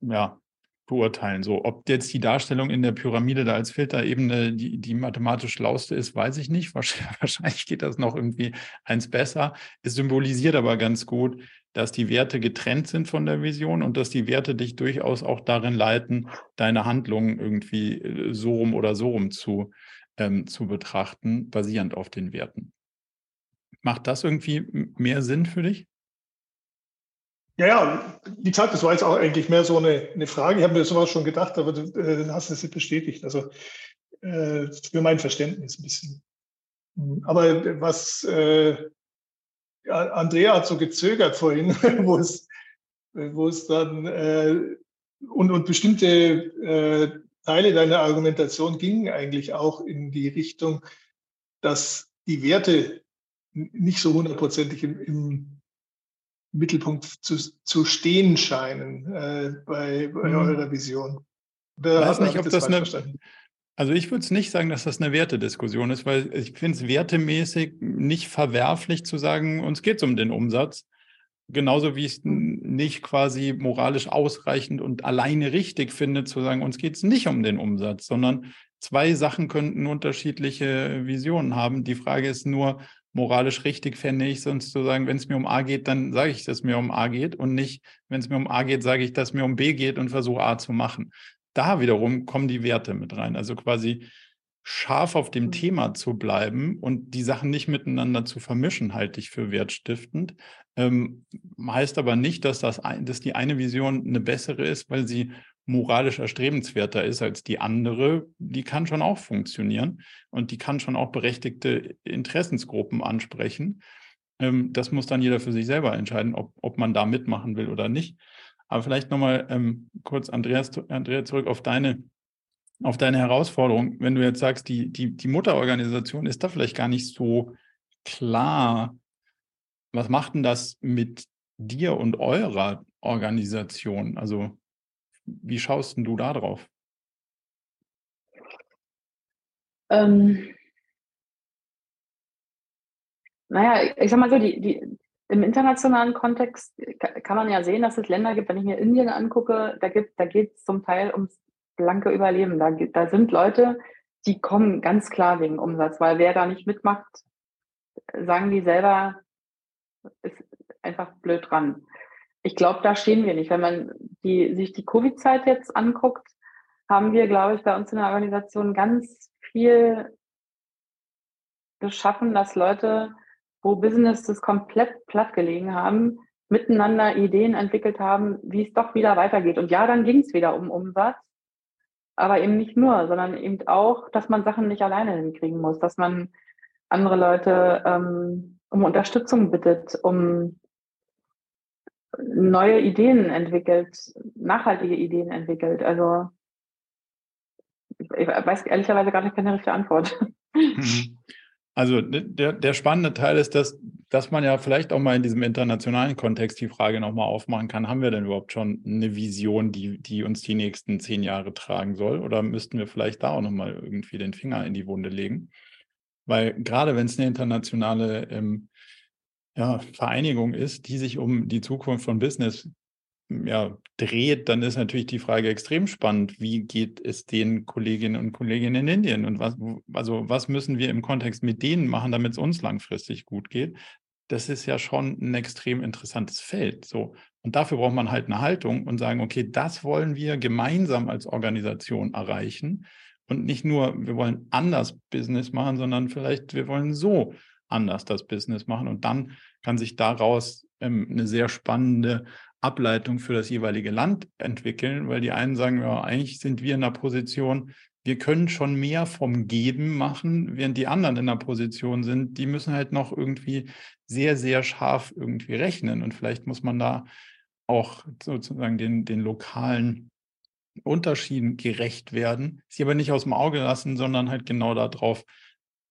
ja, beurteilen. So, ob jetzt die Darstellung in der Pyramide da als Filterebene die, die mathematisch lauste ist, weiß ich nicht. [laughs] Wahrscheinlich geht das noch irgendwie eins besser. Es symbolisiert aber ganz gut, dass die Werte getrennt sind von der Vision und dass die Werte dich durchaus auch darin leiten, deine Handlungen irgendwie äh, so rum oder so rum zu, ähm, zu betrachten, basierend auf den Werten. Macht das irgendwie mehr Sinn für dich? Ja, ja, wie gesagt, das war jetzt auch eigentlich mehr so eine, eine Frage. Ich habe mir sowas schon gedacht, aber du äh, hast es bestätigt. Also äh, für mein Verständnis ein bisschen. Aber was äh, Andrea hat so gezögert vorhin, [laughs] wo es, wo es dann äh, und, und bestimmte äh, Teile deiner Argumentation gingen eigentlich auch in die Richtung, dass die Werte nicht so hundertprozentig im, im Mittelpunkt zu, zu stehen scheinen äh, bei, bei mhm. eurer Vision. Oder weiß nicht, ob das, eine, also ich würde es nicht sagen, dass das eine Wertediskussion ist, weil ich finde es wertemäßig nicht verwerflich zu sagen, uns geht es um den Umsatz. Genauso wie ich es nicht quasi moralisch ausreichend und alleine richtig finde, zu sagen, uns geht es nicht um den Umsatz, sondern zwei Sachen könnten unterschiedliche Visionen haben. Die Frage ist nur, moralisch richtig fände ich sonst zu sagen, wenn es mir um A geht, dann sage ich, dass es mir um A geht und nicht, wenn es mir um A geht, sage ich, dass es mir um B geht und versuche A zu machen. Da wiederum kommen die Werte mit rein. Also quasi scharf auf dem mhm. Thema zu bleiben und die Sachen nicht miteinander zu vermischen, halte ich für wertstiftend. Ähm, heißt aber nicht, dass, das ein, dass die eine Vision eine bessere ist, weil sie moralisch erstrebenswerter ist als die andere. Die kann schon auch funktionieren und die kann schon auch berechtigte Interessensgruppen ansprechen. Ähm, das muss dann jeder für sich selber entscheiden, ob, ob man da mitmachen will oder nicht. Aber vielleicht nochmal ähm, kurz, Andreas, Andrea, zurück auf deine auf deine Herausforderung, wenn du jetzt sagst, die, die, die Mutterorganisation ist da vielleicht gar nicht so klar. Was macht denn das mit dir und eurer Organisation? Also, wie schaust du da drauf? Ähm, naja, ich sag mal so, die, die, im internationalen Kontext kann man ja sehen, dass es Länder gibt, wenn ich mir Indien angucke, da, da geht es zum Teil ums blanke Überleben. Da, da sind Leute, die kommen ganz klar wegen Umsatz, weil wer da nicht mitmacht, sagen die selber, ist einfach blöd dran. Ich glaube, da stehen wir nicht. Wenn man die, sich die Covid-Zeit jetzt anguckt, haben wir, glaube ich, bei uns in der Organisation ganz viel geschaffen, dass Leute, wo Businesses komplett platt gelegen haben, miteinander Ideen entwickelt haben, wie es doch wieder weitergeht. Und ja, dann ging es wieder um Umsatz aber eben nicht nur, sondern eben auch, dass man Sachen nicht alleine hinkriegen muss, dass man andere Leute ähm, um Unterstützung bittet, um neue Ideen entwickelt, nachhaltige Ideen entwickelt. Also ich weiß ehrlicherweise gar nicht keine richtige Antwort. Mhm. Also der, der spannende Teil ist, dass, dass man ja vielleicht auch mal in diesem internationalen Kontext die Frage nochmal aufmachen kann, haben wir denn überhaupt schon eine Vision, die, die uns die nächsten zehn Jahre tragen soll? Oder müssten wir vielleicht da auch nochmal irgendwie den Finger in die Wunde legen? Weil gerade wenn es eine internationale ähm, ja, Vereinigung ist, die sich um die Zukunft von Business ja, dreht, dann ist natürlich die Frage extrem spannend. Wie geht es den Kolleginnen und Kollegen in Indien? Und was, also was müssen wir im Kontext mit denen machen, damit es uns langfristig gut geht? Das ist ja schon ein extrem interessantes Feld. So. Und dafür braucht man halt eine Haltung und sagen, okay, das wollen wir gemeinsam als Organisation erreichen. Und nicht nur, wir wollen anders Business machen, sondern vielleicht, wir wollen so anders das Business machen. Und dann kann sich daraus ähm, eine sehr spannende Ableitung für das jeweilige Land entwickeln, weil die einen sagen, ja, eigentlich sind wir in der Position, wir können schon mehr vom Geben machen, während die anderen in der Position sind, die müssen halt noch irgendwie sehr, sehr scharf irgendwie rechnen. Und vielleicht muss man da auch sozusagen den, den lokalen Unterschieden gerecht werden, sie aber nicht aus dem Auge lassen, sondern halt genau darauf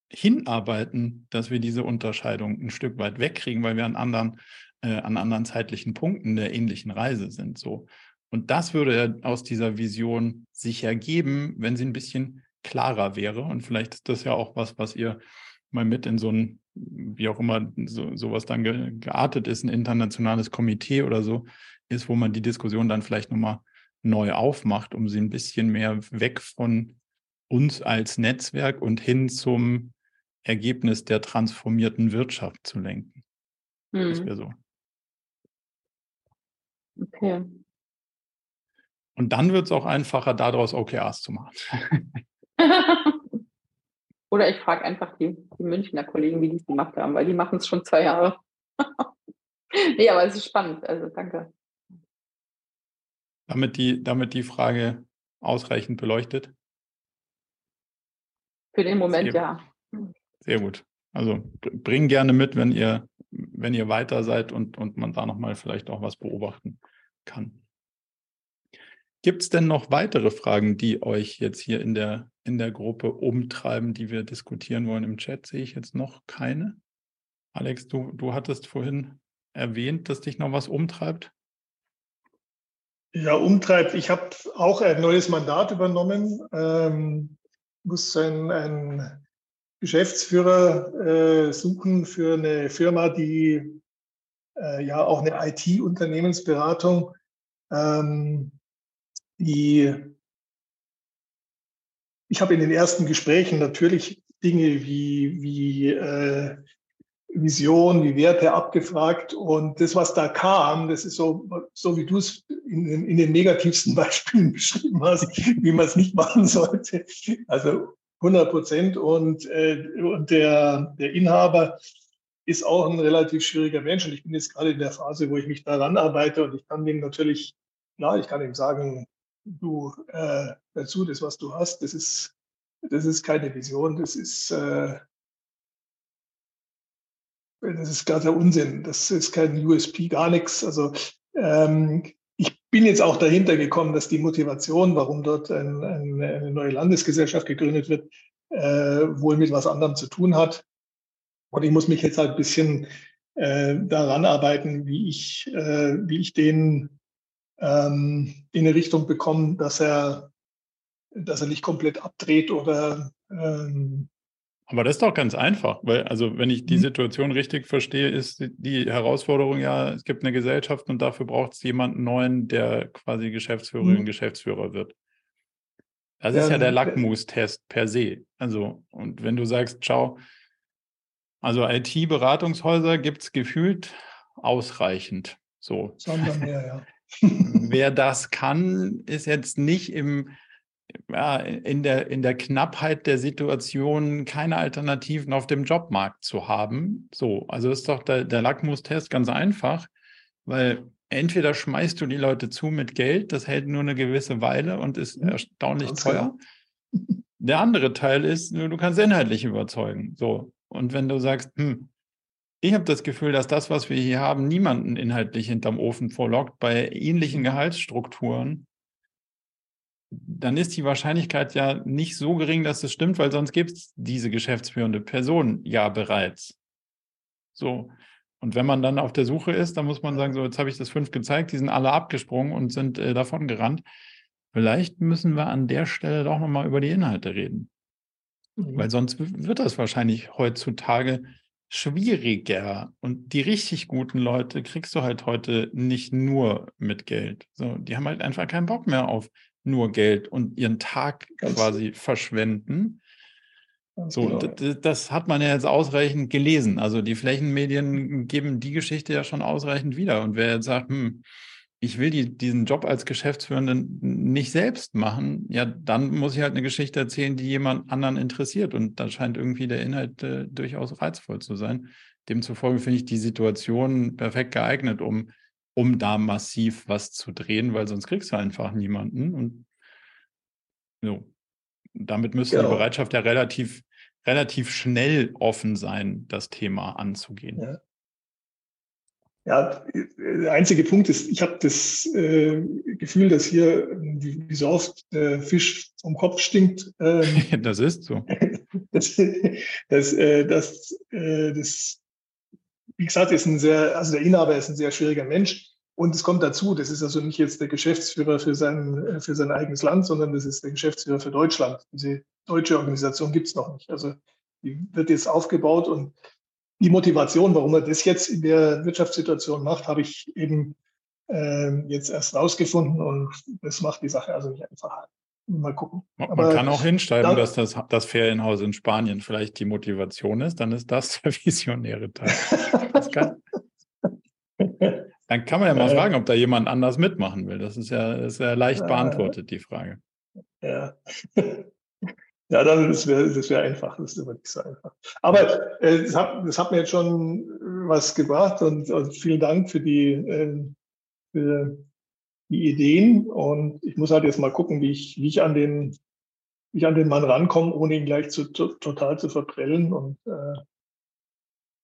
hinarbeiten, dass wir diese Unterscheidung ein Stück weit wegkriegen, weil wir an anderen äh, an anderen zeitlichen Punkten der ähnlichen Reise sind. So. Und das würde aus dieser Vision sich ergeben, wenn sie ein bisschen klarer wäre. Und vielleicht ist das ja auch was, was ihr mal mit in so ein, wie auch immer so, sowas dann ge, geartet ist, ein internationales Komitee oder so, ist, wo man die Diskussion dann vielleicht nochmal neu aufmacht, um sie ein bisschen mehr weg von uns als Netzwerk und hin zum Ergebnis der transformierten Wirtschaft zu lenken. Hm. Das wäre so. Okay. Und dann wird es auch einfacher, daraus OKRs zu machen. [laughs] Oder ich frage einfach die, die Münchner Kollegen, wie die es gemacht haben, weil die machen es schon zwei Jahre. [laughs] nee, aber es ist spannend. Also danke. Damit die, damit die Frage ausreichend beleuchtet? Für den Moment, ja. Sehr gut. Also bring gerne mit, wenn ihr wenn ihr weiter seid und, und man da nochmal vielleicht auch was beobachten kann. Gibt es denn noch weitere Fragen, die euch jetzt hier in der, in der Gruppe umtreiben, die wir diskutieren wollen? Im Chat sehe ich jetzt noch keine. Alex, du, du hattest vorhin erwähnt, dass dich noch was umtreibt. Ja, umtreibt. Ich habe auch ein neues Mandat übernommen. Ähm, muss ein, ein Geschäftsführer äh, suchen für eine Firma, die äh, ja auch eine IT-Unternehmensberatung, ähm, die ich habe in den ersten Gesprächen natürlich Dinge wie, wie äh, Vision, wie Werte abgefragt. Und das, was da kam, das ist so, so wie du es in, in den negativsten [laughs] Beispielen beschrieben hast, wie man es nicht machen sollte. Also 100 Prozent. Und, äh, und der, der Inhaber ist auch ein relativ schwieriger Mensch. Und ich bin jetzt gerade in der Phase, wo ich mich daran arbeite. Und ich kann dem natürlich, klar, ich kann ihm sagen, du, äh, dazu, das, was du hast, das ist, das ist keine Vision, das ist, äh, das ist gar der Unsinn. Das ist kein USP, gar nichts. Also ähm, bin jetzt auch dahinter gekommen, dass die Motivation, warum dort ein, ein, eine neue Landesgesellschaft gegründet wird, äh, wohl mit was anderem zu tun hat. Und ich muss mich jetzt halt ein bisschen äh, daran arbeiten, wie ich, äh, wie ich den ähm, in eine Richtung bekomme, dass er, dass er nicht komplett abdreht oder ähm, aber das ist doch ganz einfach, weil, also, wenn ich die mhm. Situation richtig verstehe, ist die Herausforderung ja, es gibt eine Gesellschaft und dafür braucht es jemanden neuen, der quasi Geschäftsführerin, mhm. Geschäftsführer wird. Das ja, ist ja der Lackmustest per se. Also, und wenn du sagst, ciao, also IT-Beratungshäuser gibt es gefühlt ausreichend. So. Sondern mehr, ja. [laughs] Wer [laughs] das kann, ist jetzt nicht im ja, in, der, in der Knappheit der Situation keine Alternativen auf dem Jobmarkt zu haben. So, also ist doch der, der Lackmustest ganz einfach, weil entweder schmeißt du die Leute zu mit Geld, das hält nur eine gewisse Weile und ist mhm. erstaunlich ganz teuer. Der andere Teil ist, du kannst inhaltlich überzeugen. So. Und wenn du sagst, hm, ich habe das Gefühl, dass das, was wir hier haben, niemanden inhaltlich hinterm Ofen vorlockt bei ähnlichen mhm. Gehaltsstrukturen, dann ist die Wahrscheinlichkeit ja nicht so gering, dass es stimmt, weil sonst gibt es diese geschäftsführende Person ja bereits. So. Und wenn man dann auf der Suche ist, dann muss man sagen, so, jetzt habe ich das fünf gezeigt, die sind alle abgesprungen und sind äh, davon gerannt. Vielleicht müssen wir an der Stelle doch nochmal über die Inhalte reden. Mhm. Weil sonst wird das wahrscheinlich heutzutage schwieriger. Und die richtig guten Leute kriegst du halt heute nicht nur mit Geld. So, die haben halt einfach keinen Bock mehr auf nur Geld und ihren Tag Ganz quasi verschwenden. So, genau. das hat man ja jetzt ausreichend gelesen. Also die Flächenmedien geben die Geschichte ja schon ausreichend wieder. Und wer jetzt sagt, hm, ich will die, diesen Job als Geschäftsführenden nicht selbst machen, ja, dann muss ich halt eine Geschichte erzählen, die jemand anderen interessiert. Und da scheint irgendwie der Inhalt äh, durchaus reizvoll zu sein. Demzufolge finde ich die Situation perfekt geeignet, um um da massiv was zu drehen, weil sonst kriegst du einfach niemanden. Und so. damit müsste genau. die Bereitschaft ja relativ, relativ schnell offen sein, das Thema anzugehen. Ja. Ja, der einzige Punkt ist, ich habe das äh, Gefühl, dass hier, wie, wie, so oft, der Fisch vom Kopf stinkt. Ähm, [laughs] das ist so. das, [laughs] das, äh, das, äh, das wie gesagt, ist ein sehr, also der Inhaber ist ein sehr schwieriger Mensch. Und es kommt dazu, das ist also nicht jetzt der Geschäftsführer für sein, für sein eigenes Land, sondern das ist der Geschäftsführer für Deutschland. Diese deutsche Organisation gibt es noch nicht. Also die wird jetzt aufgebaut und die Motivation, warum er das jetzt in der Wirtschaftssituation macht, habe ich eben äh, jetzt erst rausgefunden und das macht die Sache also nicht einfacher. Mal gucken. Man Aber kann auch hinschreiben, dann, dass das, das Ferienhaus in Spanien vielleicht die Motivation ist, dann ist das [laughs] der visionäre Teil. [laughs] dann kann man ja mal äh, fragen, ob da jemand anders mitmachen will. Das ist ja, ist ja leicht äh, beantwortet, die Frage. Ja. [laughs] Ja, dann das wäre das wär einfach, das ist aber nicht so einfach. Aber äh, das, hat, das hat mir jetzt schon was gebracht und, und vielen Dank für die, äh, für die Ideen. Und ich muss halt jetzt mal gucken, wie ich, wie ich an den, wie ich an den Mann rankomme, ohne ihn gleich zu, to, total zu verprellen. Und äh,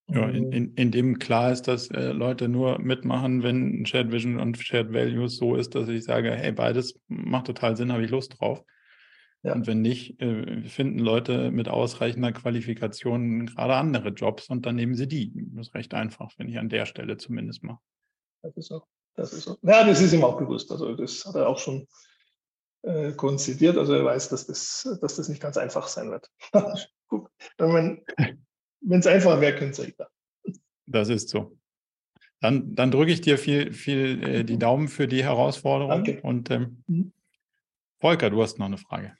Ja, in, in, in dem klar ist, dass äh, Leute nur mitmachen, wenn Shared Vision und Shared Values so ist, dass ich sage, hey, beides macht total Sinn, habe ich Lust drauf. Ja. Und wenn nicht, äh, finden Leute mit ausreichender Qualifikation gerade andere Jobs und dann nehmen sie die. Das ist recht einfach, wenn ich an der Stelle zumindest mache. Das ist so. Das ist so. Ja, das ist ihm auch bewusst. Also das hat er auch schon äh, konzidiert. Also er weiß, dass das, dass das nicht ganz einfach sein wird. [laughs] Guck, wenn es einfach wäre, könnte es ja. Das ist so. Dann, dann drücke ich dir viel, viel äh, die Daumen für die Herausforderung. Danke. Und ähm, mhm. Volker, du hast noch eine Frage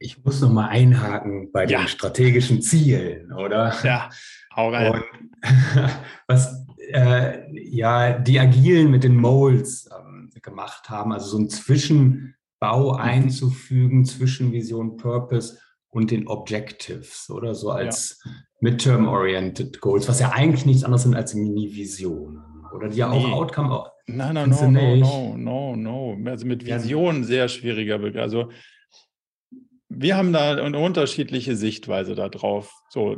ich muss noch mal einhaken bei ja. den strategischen Zielen, oder? Ja, hau rein. Und, [laughs] was äh, ja die Agilen mit den Moles ähm, gemacht haben, also so ein Zwischenbau mhm. einzufügen zwischen Vision, Purpose und den Objectives, oder so als ja. Midterm-Oriented Goals, was ja eigentlich nichts anderes sind als Mini-Visionen. Oder die ja auch nee. Outcome. Nein, nein, no, no, no, no, no. Also mit Vision sehr schwieriger Begriff. Also wir haben da eine unterschiedliche Sichtweise darauf. So,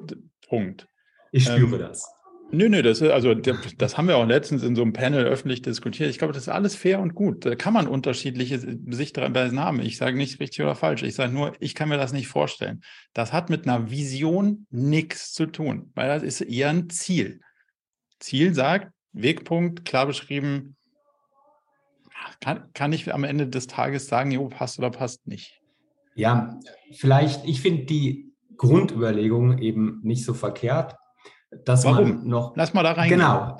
Punkt. Ich spüre ähm, das. Nö, nö, das, also, das haben wir auch letztens in so einem Panel öffentlich diskutiert. Ich glaube, das ist alles fair und gut. Da kann man unterschiedliche Sichtweisen haben. Ich sage nicht richtig oder falsch. Ich sage nur, ich kann mir das nicht vorstellen. Das hat mit einer Vision nichts zu tun, weil das ist eher ein Ziel. Ziel sagt, Wegpunkt, klar beschrieben, kann, kann ich am Ende des Tages sagen, jo, passt oder passt nicht. Ja, vielleicht, ich finde die Grundüberlegung eben nicht so verkehrt, dass Warum? man noch. Lass mal da rein. Genau.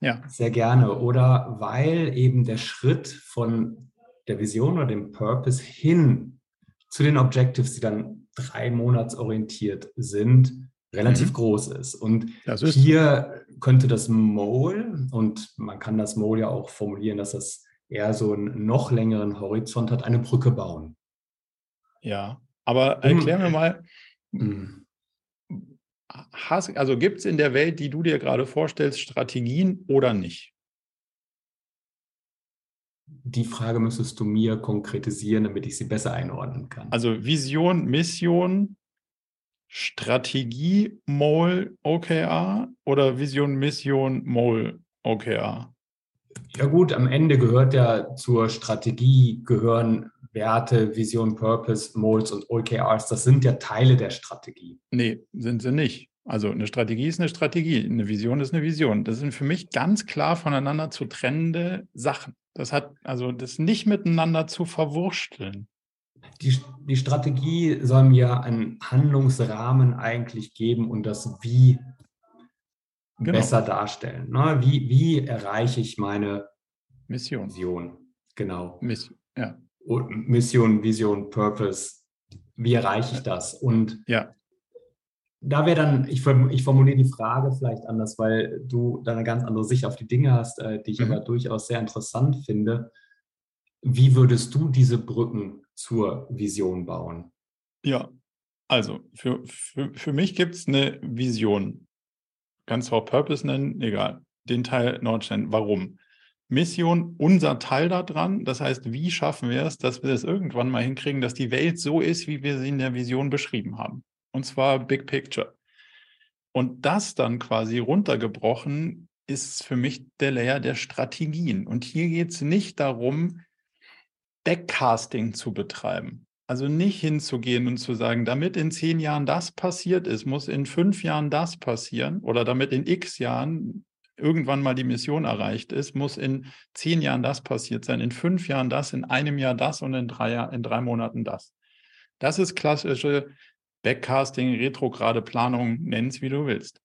Ja. Sehr gerne. Oder weil eben der Schritt von der Vision oder dem Purpose hin zu den Objectives, die dann drei Monats orientiert sind, relativ mhm. groß ist. Und ist hier so. könnte das Mole, und man kann das Mole ja auch formulieren, dass das eher so einen noch längeren Horizont hat, eine Brücke bauen. Ja, aber erklär mir mal, hm. Hast, also gibt es in der Welt, die du dir gerade vorstellst, Strategien oder nicht? Die Frage müsstest du mir konkretisieren, damit ich sie besser einordnen kann. Also Vision, Mission, Strategie, Mole, OKR oder Vision, Mission, Mole, OKR? Ja gut, am Ende gehört ja zur Strategie, gehören Werte, Vision, Purpose, Molds und OKRs, das sind ja Teile der Strategie. Nee, sind sie nicht. Also eine Strategie ist eine Strategie, eine Vision ist eine Vision. Das sind für mich ganz klar voneinander zu trennende Sachen. Das hat also das nicht miteinander zu verwursteln. Die, die Strategie soll mir einen Handlungsrahmen eigentlich geben und das Wie genau. besser darstellen. Ne? Wie, wie erreiche ich meine Mission? Vision. Genau. Mission, ja. Mission, Vision, Purpose. Wie erreiche ich das? Und ja. da wäre dann, ich, ich, formuliere die Frage vielleicht anders, weil du da eine ganz andere Sicht auf die Dinge hast, äh, die ich mhm. aber durchaus sehr interessant finde. Wie würdest du diese Brücken zur Vision bauen? Ja, also für, für, für mich gibt es eine Vision. Kannst du auch Purpose nennen, egal. Den Teil Nordstein. Warum? Mission unser Teil daran. Das heißt, wie schaffen wir es, dass wir es irgendwann mal hinkriegen, dass die Welt so ist, wie wir sie in der Vision beschrieben haben. Und zwar Big Picture. Und das dann quasi runtergebrochen ist für mich der Layer der Strategien. Und hier geht es nicht darum, Backcasting zu betreiben. Also nicht hinzugehen und zu sagen, damit in zehn Jahren das passiert ist, muss in fünf Jahren das passieren oder damit in x Jahren irgendwann mal die Mission erreicht ist, muss in zehn Jahren das passiert sein, in fünf Jahren das, in einem Jahr das und in drei, Jahr, in drei Monaten das. Das ist klassische Backcasting, retrograde Planung, nenn es wie du willst.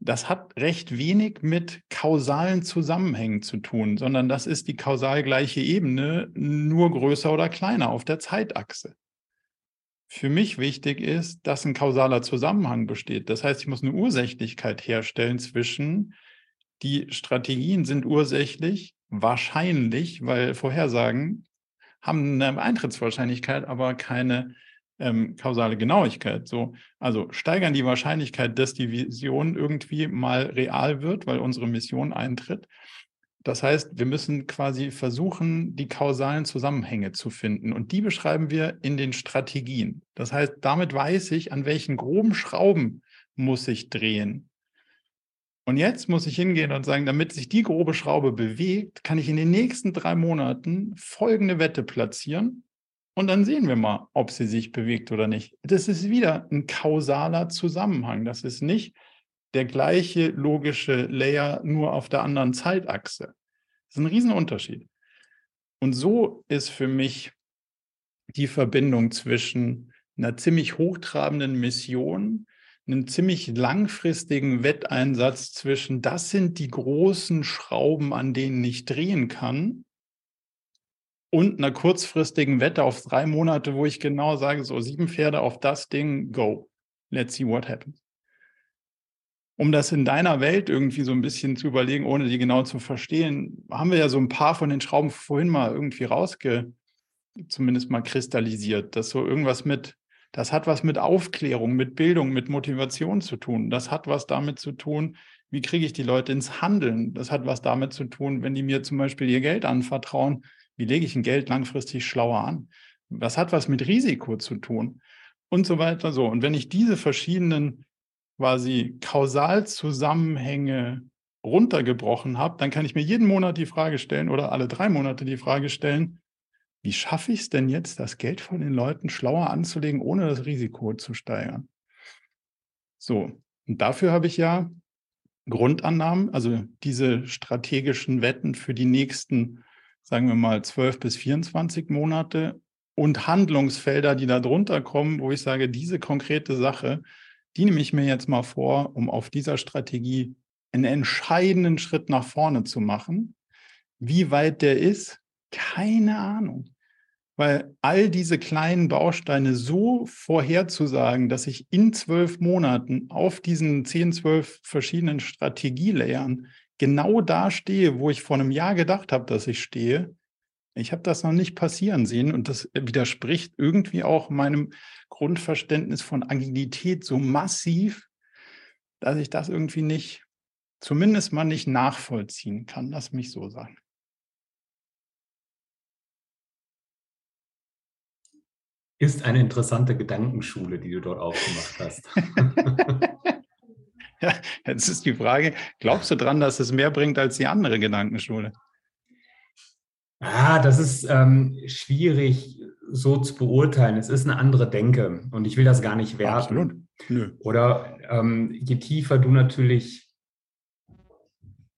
Das hat recht wenig mit kausalen Zusammenhängen zu tun, sondern das ist die kausal gleiche Ebene, nur größer oder kleiner auf der Zeitachse. Für mich wichtig ist, dass ein kausaler Zusammenhang besteht. Das heißt, ich muss eine Ursächlichkeit herstellen zwischen die Strategien sind ursächlich, wahrscheinlich, weil Vorhersagen haben eine Eintrittswahrscheinlichkeit, aber keine ähm, kausale Genauigkeit. So, also steigern die Wahrscheinlichkeit, dass die Vision irgendwie mal real wird, weil unsere Mission eintritt. Das heißt, wir müssen quasi versuchen, die kausalen Zusammenhänge zu finden. Und die beschreiben wir in den Strategien. Das heißt, damit weiß ich, an welchen groben Schrauben muss ich drehen Und jetzt muss ich hingehen und sagen, damit sich die grobe Schraube bewegt, kann ich in den nächsten drei Monaten folgende Wette platzieren. Und dann sehen wir mal, ob sie sich bewegt oder nicht. Das ist wieder ein kausaler Zusammenhang. Das ist nicht der gleiche logische Layer nur auf der anderen Zeitachse. Das ist ein Riesenunterschied. Und so ist für mich die Verbindung zwischen einer ziemlich hochtrabenden Mission, einem ziemlich langfristigen Wetteinsatz zwischen, das sind die großen Schrauben, an denen ich drehen kann, und einer kurzfristigen Wette auf drei Monate, wo ich genau sage, so sieben Pferde auf das Ding, go. Let's see what happens. Um das in deiner Welt irgendwie so ein bisschen zu überlegen, ohne die genau zu verstehen, haben wir ja so ein paar von den Schrauben vorhin mal irgendwie rausge, zumindest mal kristallisiert, dass so irgendwas mit das hat was mit Aufklärung, mit Bildung, mit Motivation zu tun. Das hat was damit zu tun, wie kriege ich die Leute ins Handeln. Das hat was damit zu tun, wenn die mir zum Beispiel ihr Geld anvertrauen, wie lege ich ein Geld langfristig schlauer an. Das hat was mit Risiko zu tun und so weiter so. Und wenn ich diese verschiedenen quasi Kausalzusammenhänge runtergebrochen habe, dann kann ich mir jeden Monat die Frage stellen oder alle drei Monate die Frage stellen, wie schaffe ich es denn jetzt, das Geld von den Leuten schlauer anzulegen, ohne das Risiko zu steigern? So, und dafür habe ich ja Grundannahmen, also diese strategischen Wetten für die nächsten, sagen wir mal, 12 bis 24 Monate und Handlungsfelder, die da drunter kommen, wo ich sage, diese konkrete Sache, die nehme ich mir jetzt mal vor, um auf dieser Strategie einen entscheidenden Schritt nach vorne zu machen. Wie weit der ist, keine Ahnung. Weil all diese kleinen Bausteine so vorherzusagen, dass ich in zwölf Monaten auf diesen zehn, zwölf verschiedenen Strategielayern genau da stehe, wo ich vor einem Jahr gedacht habe, dass ich stehe, ich habe das noch nicht passieren sehen und das widerspricht irgendwie auch meinem Grundverständnis von Agilität so massiv, dass ich das irgendwie nicht, zumindest mal nicht nachvollziehen kann. Lass mich so sagen. Ist eine interessante Gedankenschule, die du dort aufgemacht hast. [laughs] ja, jetzt ist die Frage, glaubst du dran, dass es mehr bringt als die andere Gedankenschule? Ah, das ist ähm, schwierig so zu beurteilen. Es ist eine andere Denke und ich will das gar nicht werten. Absolut. Nö. Oder ähm, je tiefer du natürlich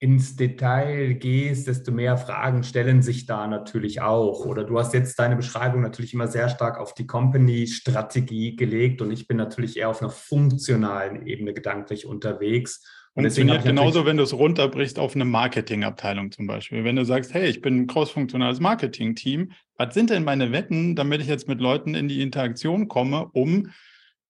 ins Detail gehst, desto mehr Fragen stellen sich da natürlich auch. Oder du hast jetzt deine Beschreibung natürlich immer sehr stark auf die Company-Strategie gelegt und ich bin natürlich eher auf einer funktionalen Ebene gedanklich unterwegs. Und Funktioniert genauso, wenn du es runterbrichst auf eine Marketingabteilung zum Beispiel. Wenn du sagst, hey, ich bin ein crossfunktionales Marketing-Team, was sind denn meine Wetten, damit ich jetzt mit Leuten in die Interaktion komme, um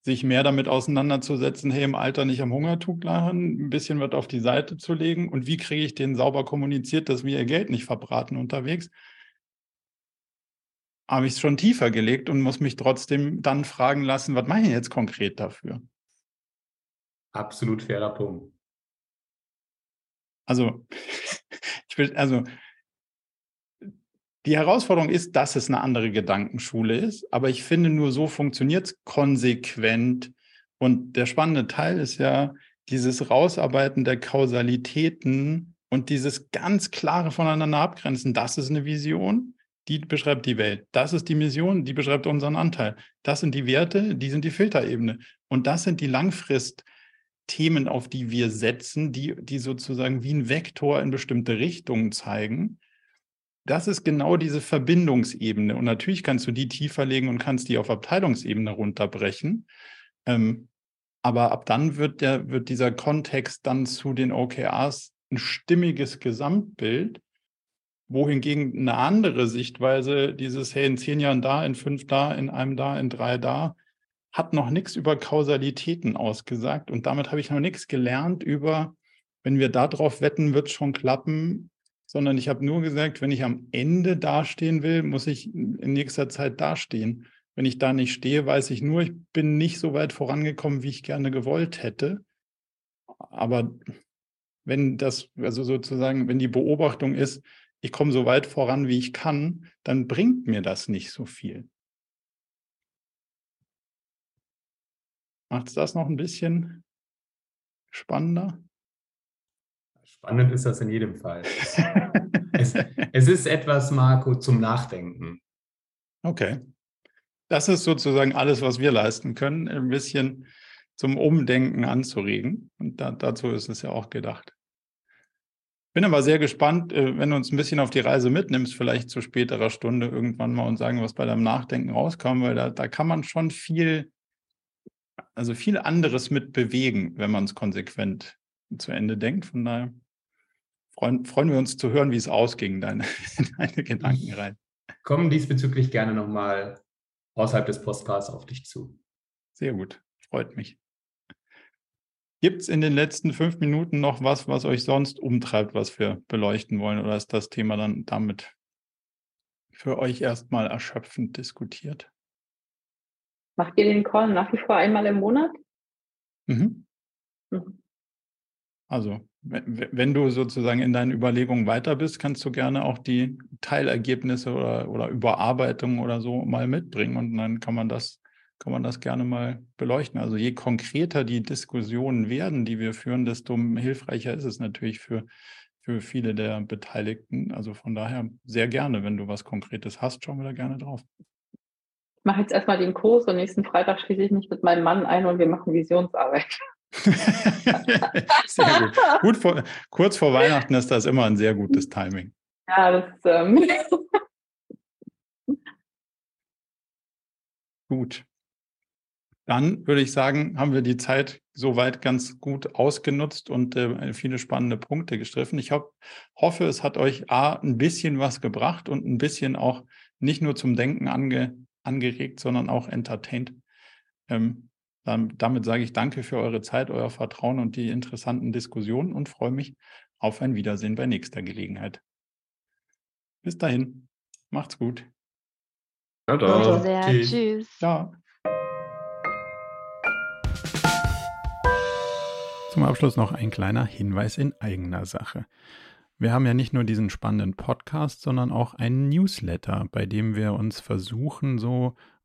sich mehr damit auseinanderzusetzen, hey, im Alter nicht am Hungertuch lachen, ein bisschen was auf die Seite zu legen und wie kriege ich denen sauber kommuniziert, dass wir ihr Geld nicht verbraten unterwegs, habe ich es schon tiefer gelegt und muss mich trotzdem dann fragen lassen, was mache ich jetzt konkret dafür? Absolut fairer Punkt. Also, [laughs] ich will, also die Herausforderung ist, dass es eine andere Gedankenschule ist, aber ich finde, nur so funktioniert es konsequent. Und der spannende Teil ist ja dieses Rausarbeiten der Kausalitäten und dieses ganz klare voneinander abgrenzen. Das ist eine Vision, die beschreibt die Welt. Das ist die Mission, die beschreibt unseren Anteil. Das sind die Werte, die sind die Filterebene. Und das sind die Langfristthemen, auf die wir setzen, die, die sozusagen wie ein Vektor in bestimmte Richtungen zeigen das ist genau diese Verbindungsebene. Und natürlich kannst du die tiefer legen und kannst die auf Abteilungsebene runterbrechen. Ähm, aber ab dann wird, der, wird dieser Kontext dann zu den OKRs ein stimmiges Gesamtbild, wohingegen eine andere Sichtweise, dieses, hey, in zehn Jahren da, in fünf da, in einem da, in drei da, hat noch nichts über Kausalitäten ausgesagt. Und damit habe ich noch nichts gelernt über, wenn wir darauf wetten, wird es schon klappen, sondern ich habe nur gesagt, wenn ich am Ende dastehen will, muss ich in nächster Zeit dastehen. Wenn ich da nicht stehe, weiß ich nur, ich bin nicht so weit vorangekommen, wie ich gerne gewollt hätte. Aber wenn das, also sozusagen, wenn die Beobachtung ist, ich komme so weit voran, wie ich kann, dann bringt mir das nicht so viel. Macht es das noch ein bisschen spannender? Spannend ist das in jedem Fall. [laughs] es, es ist etwas, Marco, zum Nachdenken. Okay. Das ist sozusagen alles, was wir leisten können, ein bisschen zum Umdenken anzuregen. Und da, dazu ist es ja auch gedacht. Bin aber sehr gespannt, äh, wenn du uns ein bisschen auf die Reise mitnimmst, vielleicht zu späterer Stunde irgendwann mal und sagen, was bei deinem Nachdenken rauskam, weil da, da kann man schon viel, also viel anderes mit bewegen, wenn man es konsequent zu Ende denkt. Von daher freuen, freuen wir uns zu hören, wie es ausging, deine, [laughs] deine Gedanken rein. Kommen diesbezüglich gerne nochmal außerhalb des Postcards auf dich zu. Sehr gut, freut mich. Gibt es in den letzten fünf Minuten noch was, was euch sonst umtreibt, was wir beleuchten wollen? Oder ist das Thema dann damit für euch erstmal erschöpfend diskutiert? Macht ihr den Call nach wie vor einmal im Monat? Mhm. Mhm. Also, wenn, du sozusagen in deinen Überlegungen weiter bist, kannst du gerne auch die Teilergebnisse oder, oder Überarbeitungen oder so mal mitbringen und dann kann man das kann man das gerne mal beleuchten. Also je konkreter die Diskussionen werden, die wir führen, desto hilfreicher ist es natürlich für, für viele der Beteiligten. Also von daher sehr gerne, wenn du was Konkretes hast, schauen wir da gerne drauf. Ich mache jetzt erstmal den Kurs und nächsten Freitag schließe ich mich mit meinem Mann ein und wir machen Visionsarbeit. [laughs] sehr gut. gut vor, kurz vor Weihnachten ist das immer ein sehr gutes Timing. Ja, das ähm [laughs] Gut. Dann würde ich sagen, haben wir die Zeit soweit ganz gut ausgenutzt und äh, viele spannende Punkte gestriffen. Ich ho hoffe, es hat euch A, ein bisschen was gebracht und ein bisschen auch nicht nur zum Denken ange angeregt, sondern auch entertained. Ähm, dann, damit sage ich danke für eure Zeit, euer Vertrauen und die interessanten Diskussionen und freue mich auf ein Wiedersehen bei nächster Gelegenheit. Bis dahin, macht's gut. Ja, da. Tschüss. Ciao. Zum Abschluss noch ein kleiner Hinweis in eigener Sache. Wir haben ja nicht nur diesen spannenden Podcast, sondern auch einen Newsletter, bei dem wir uns versuchen, so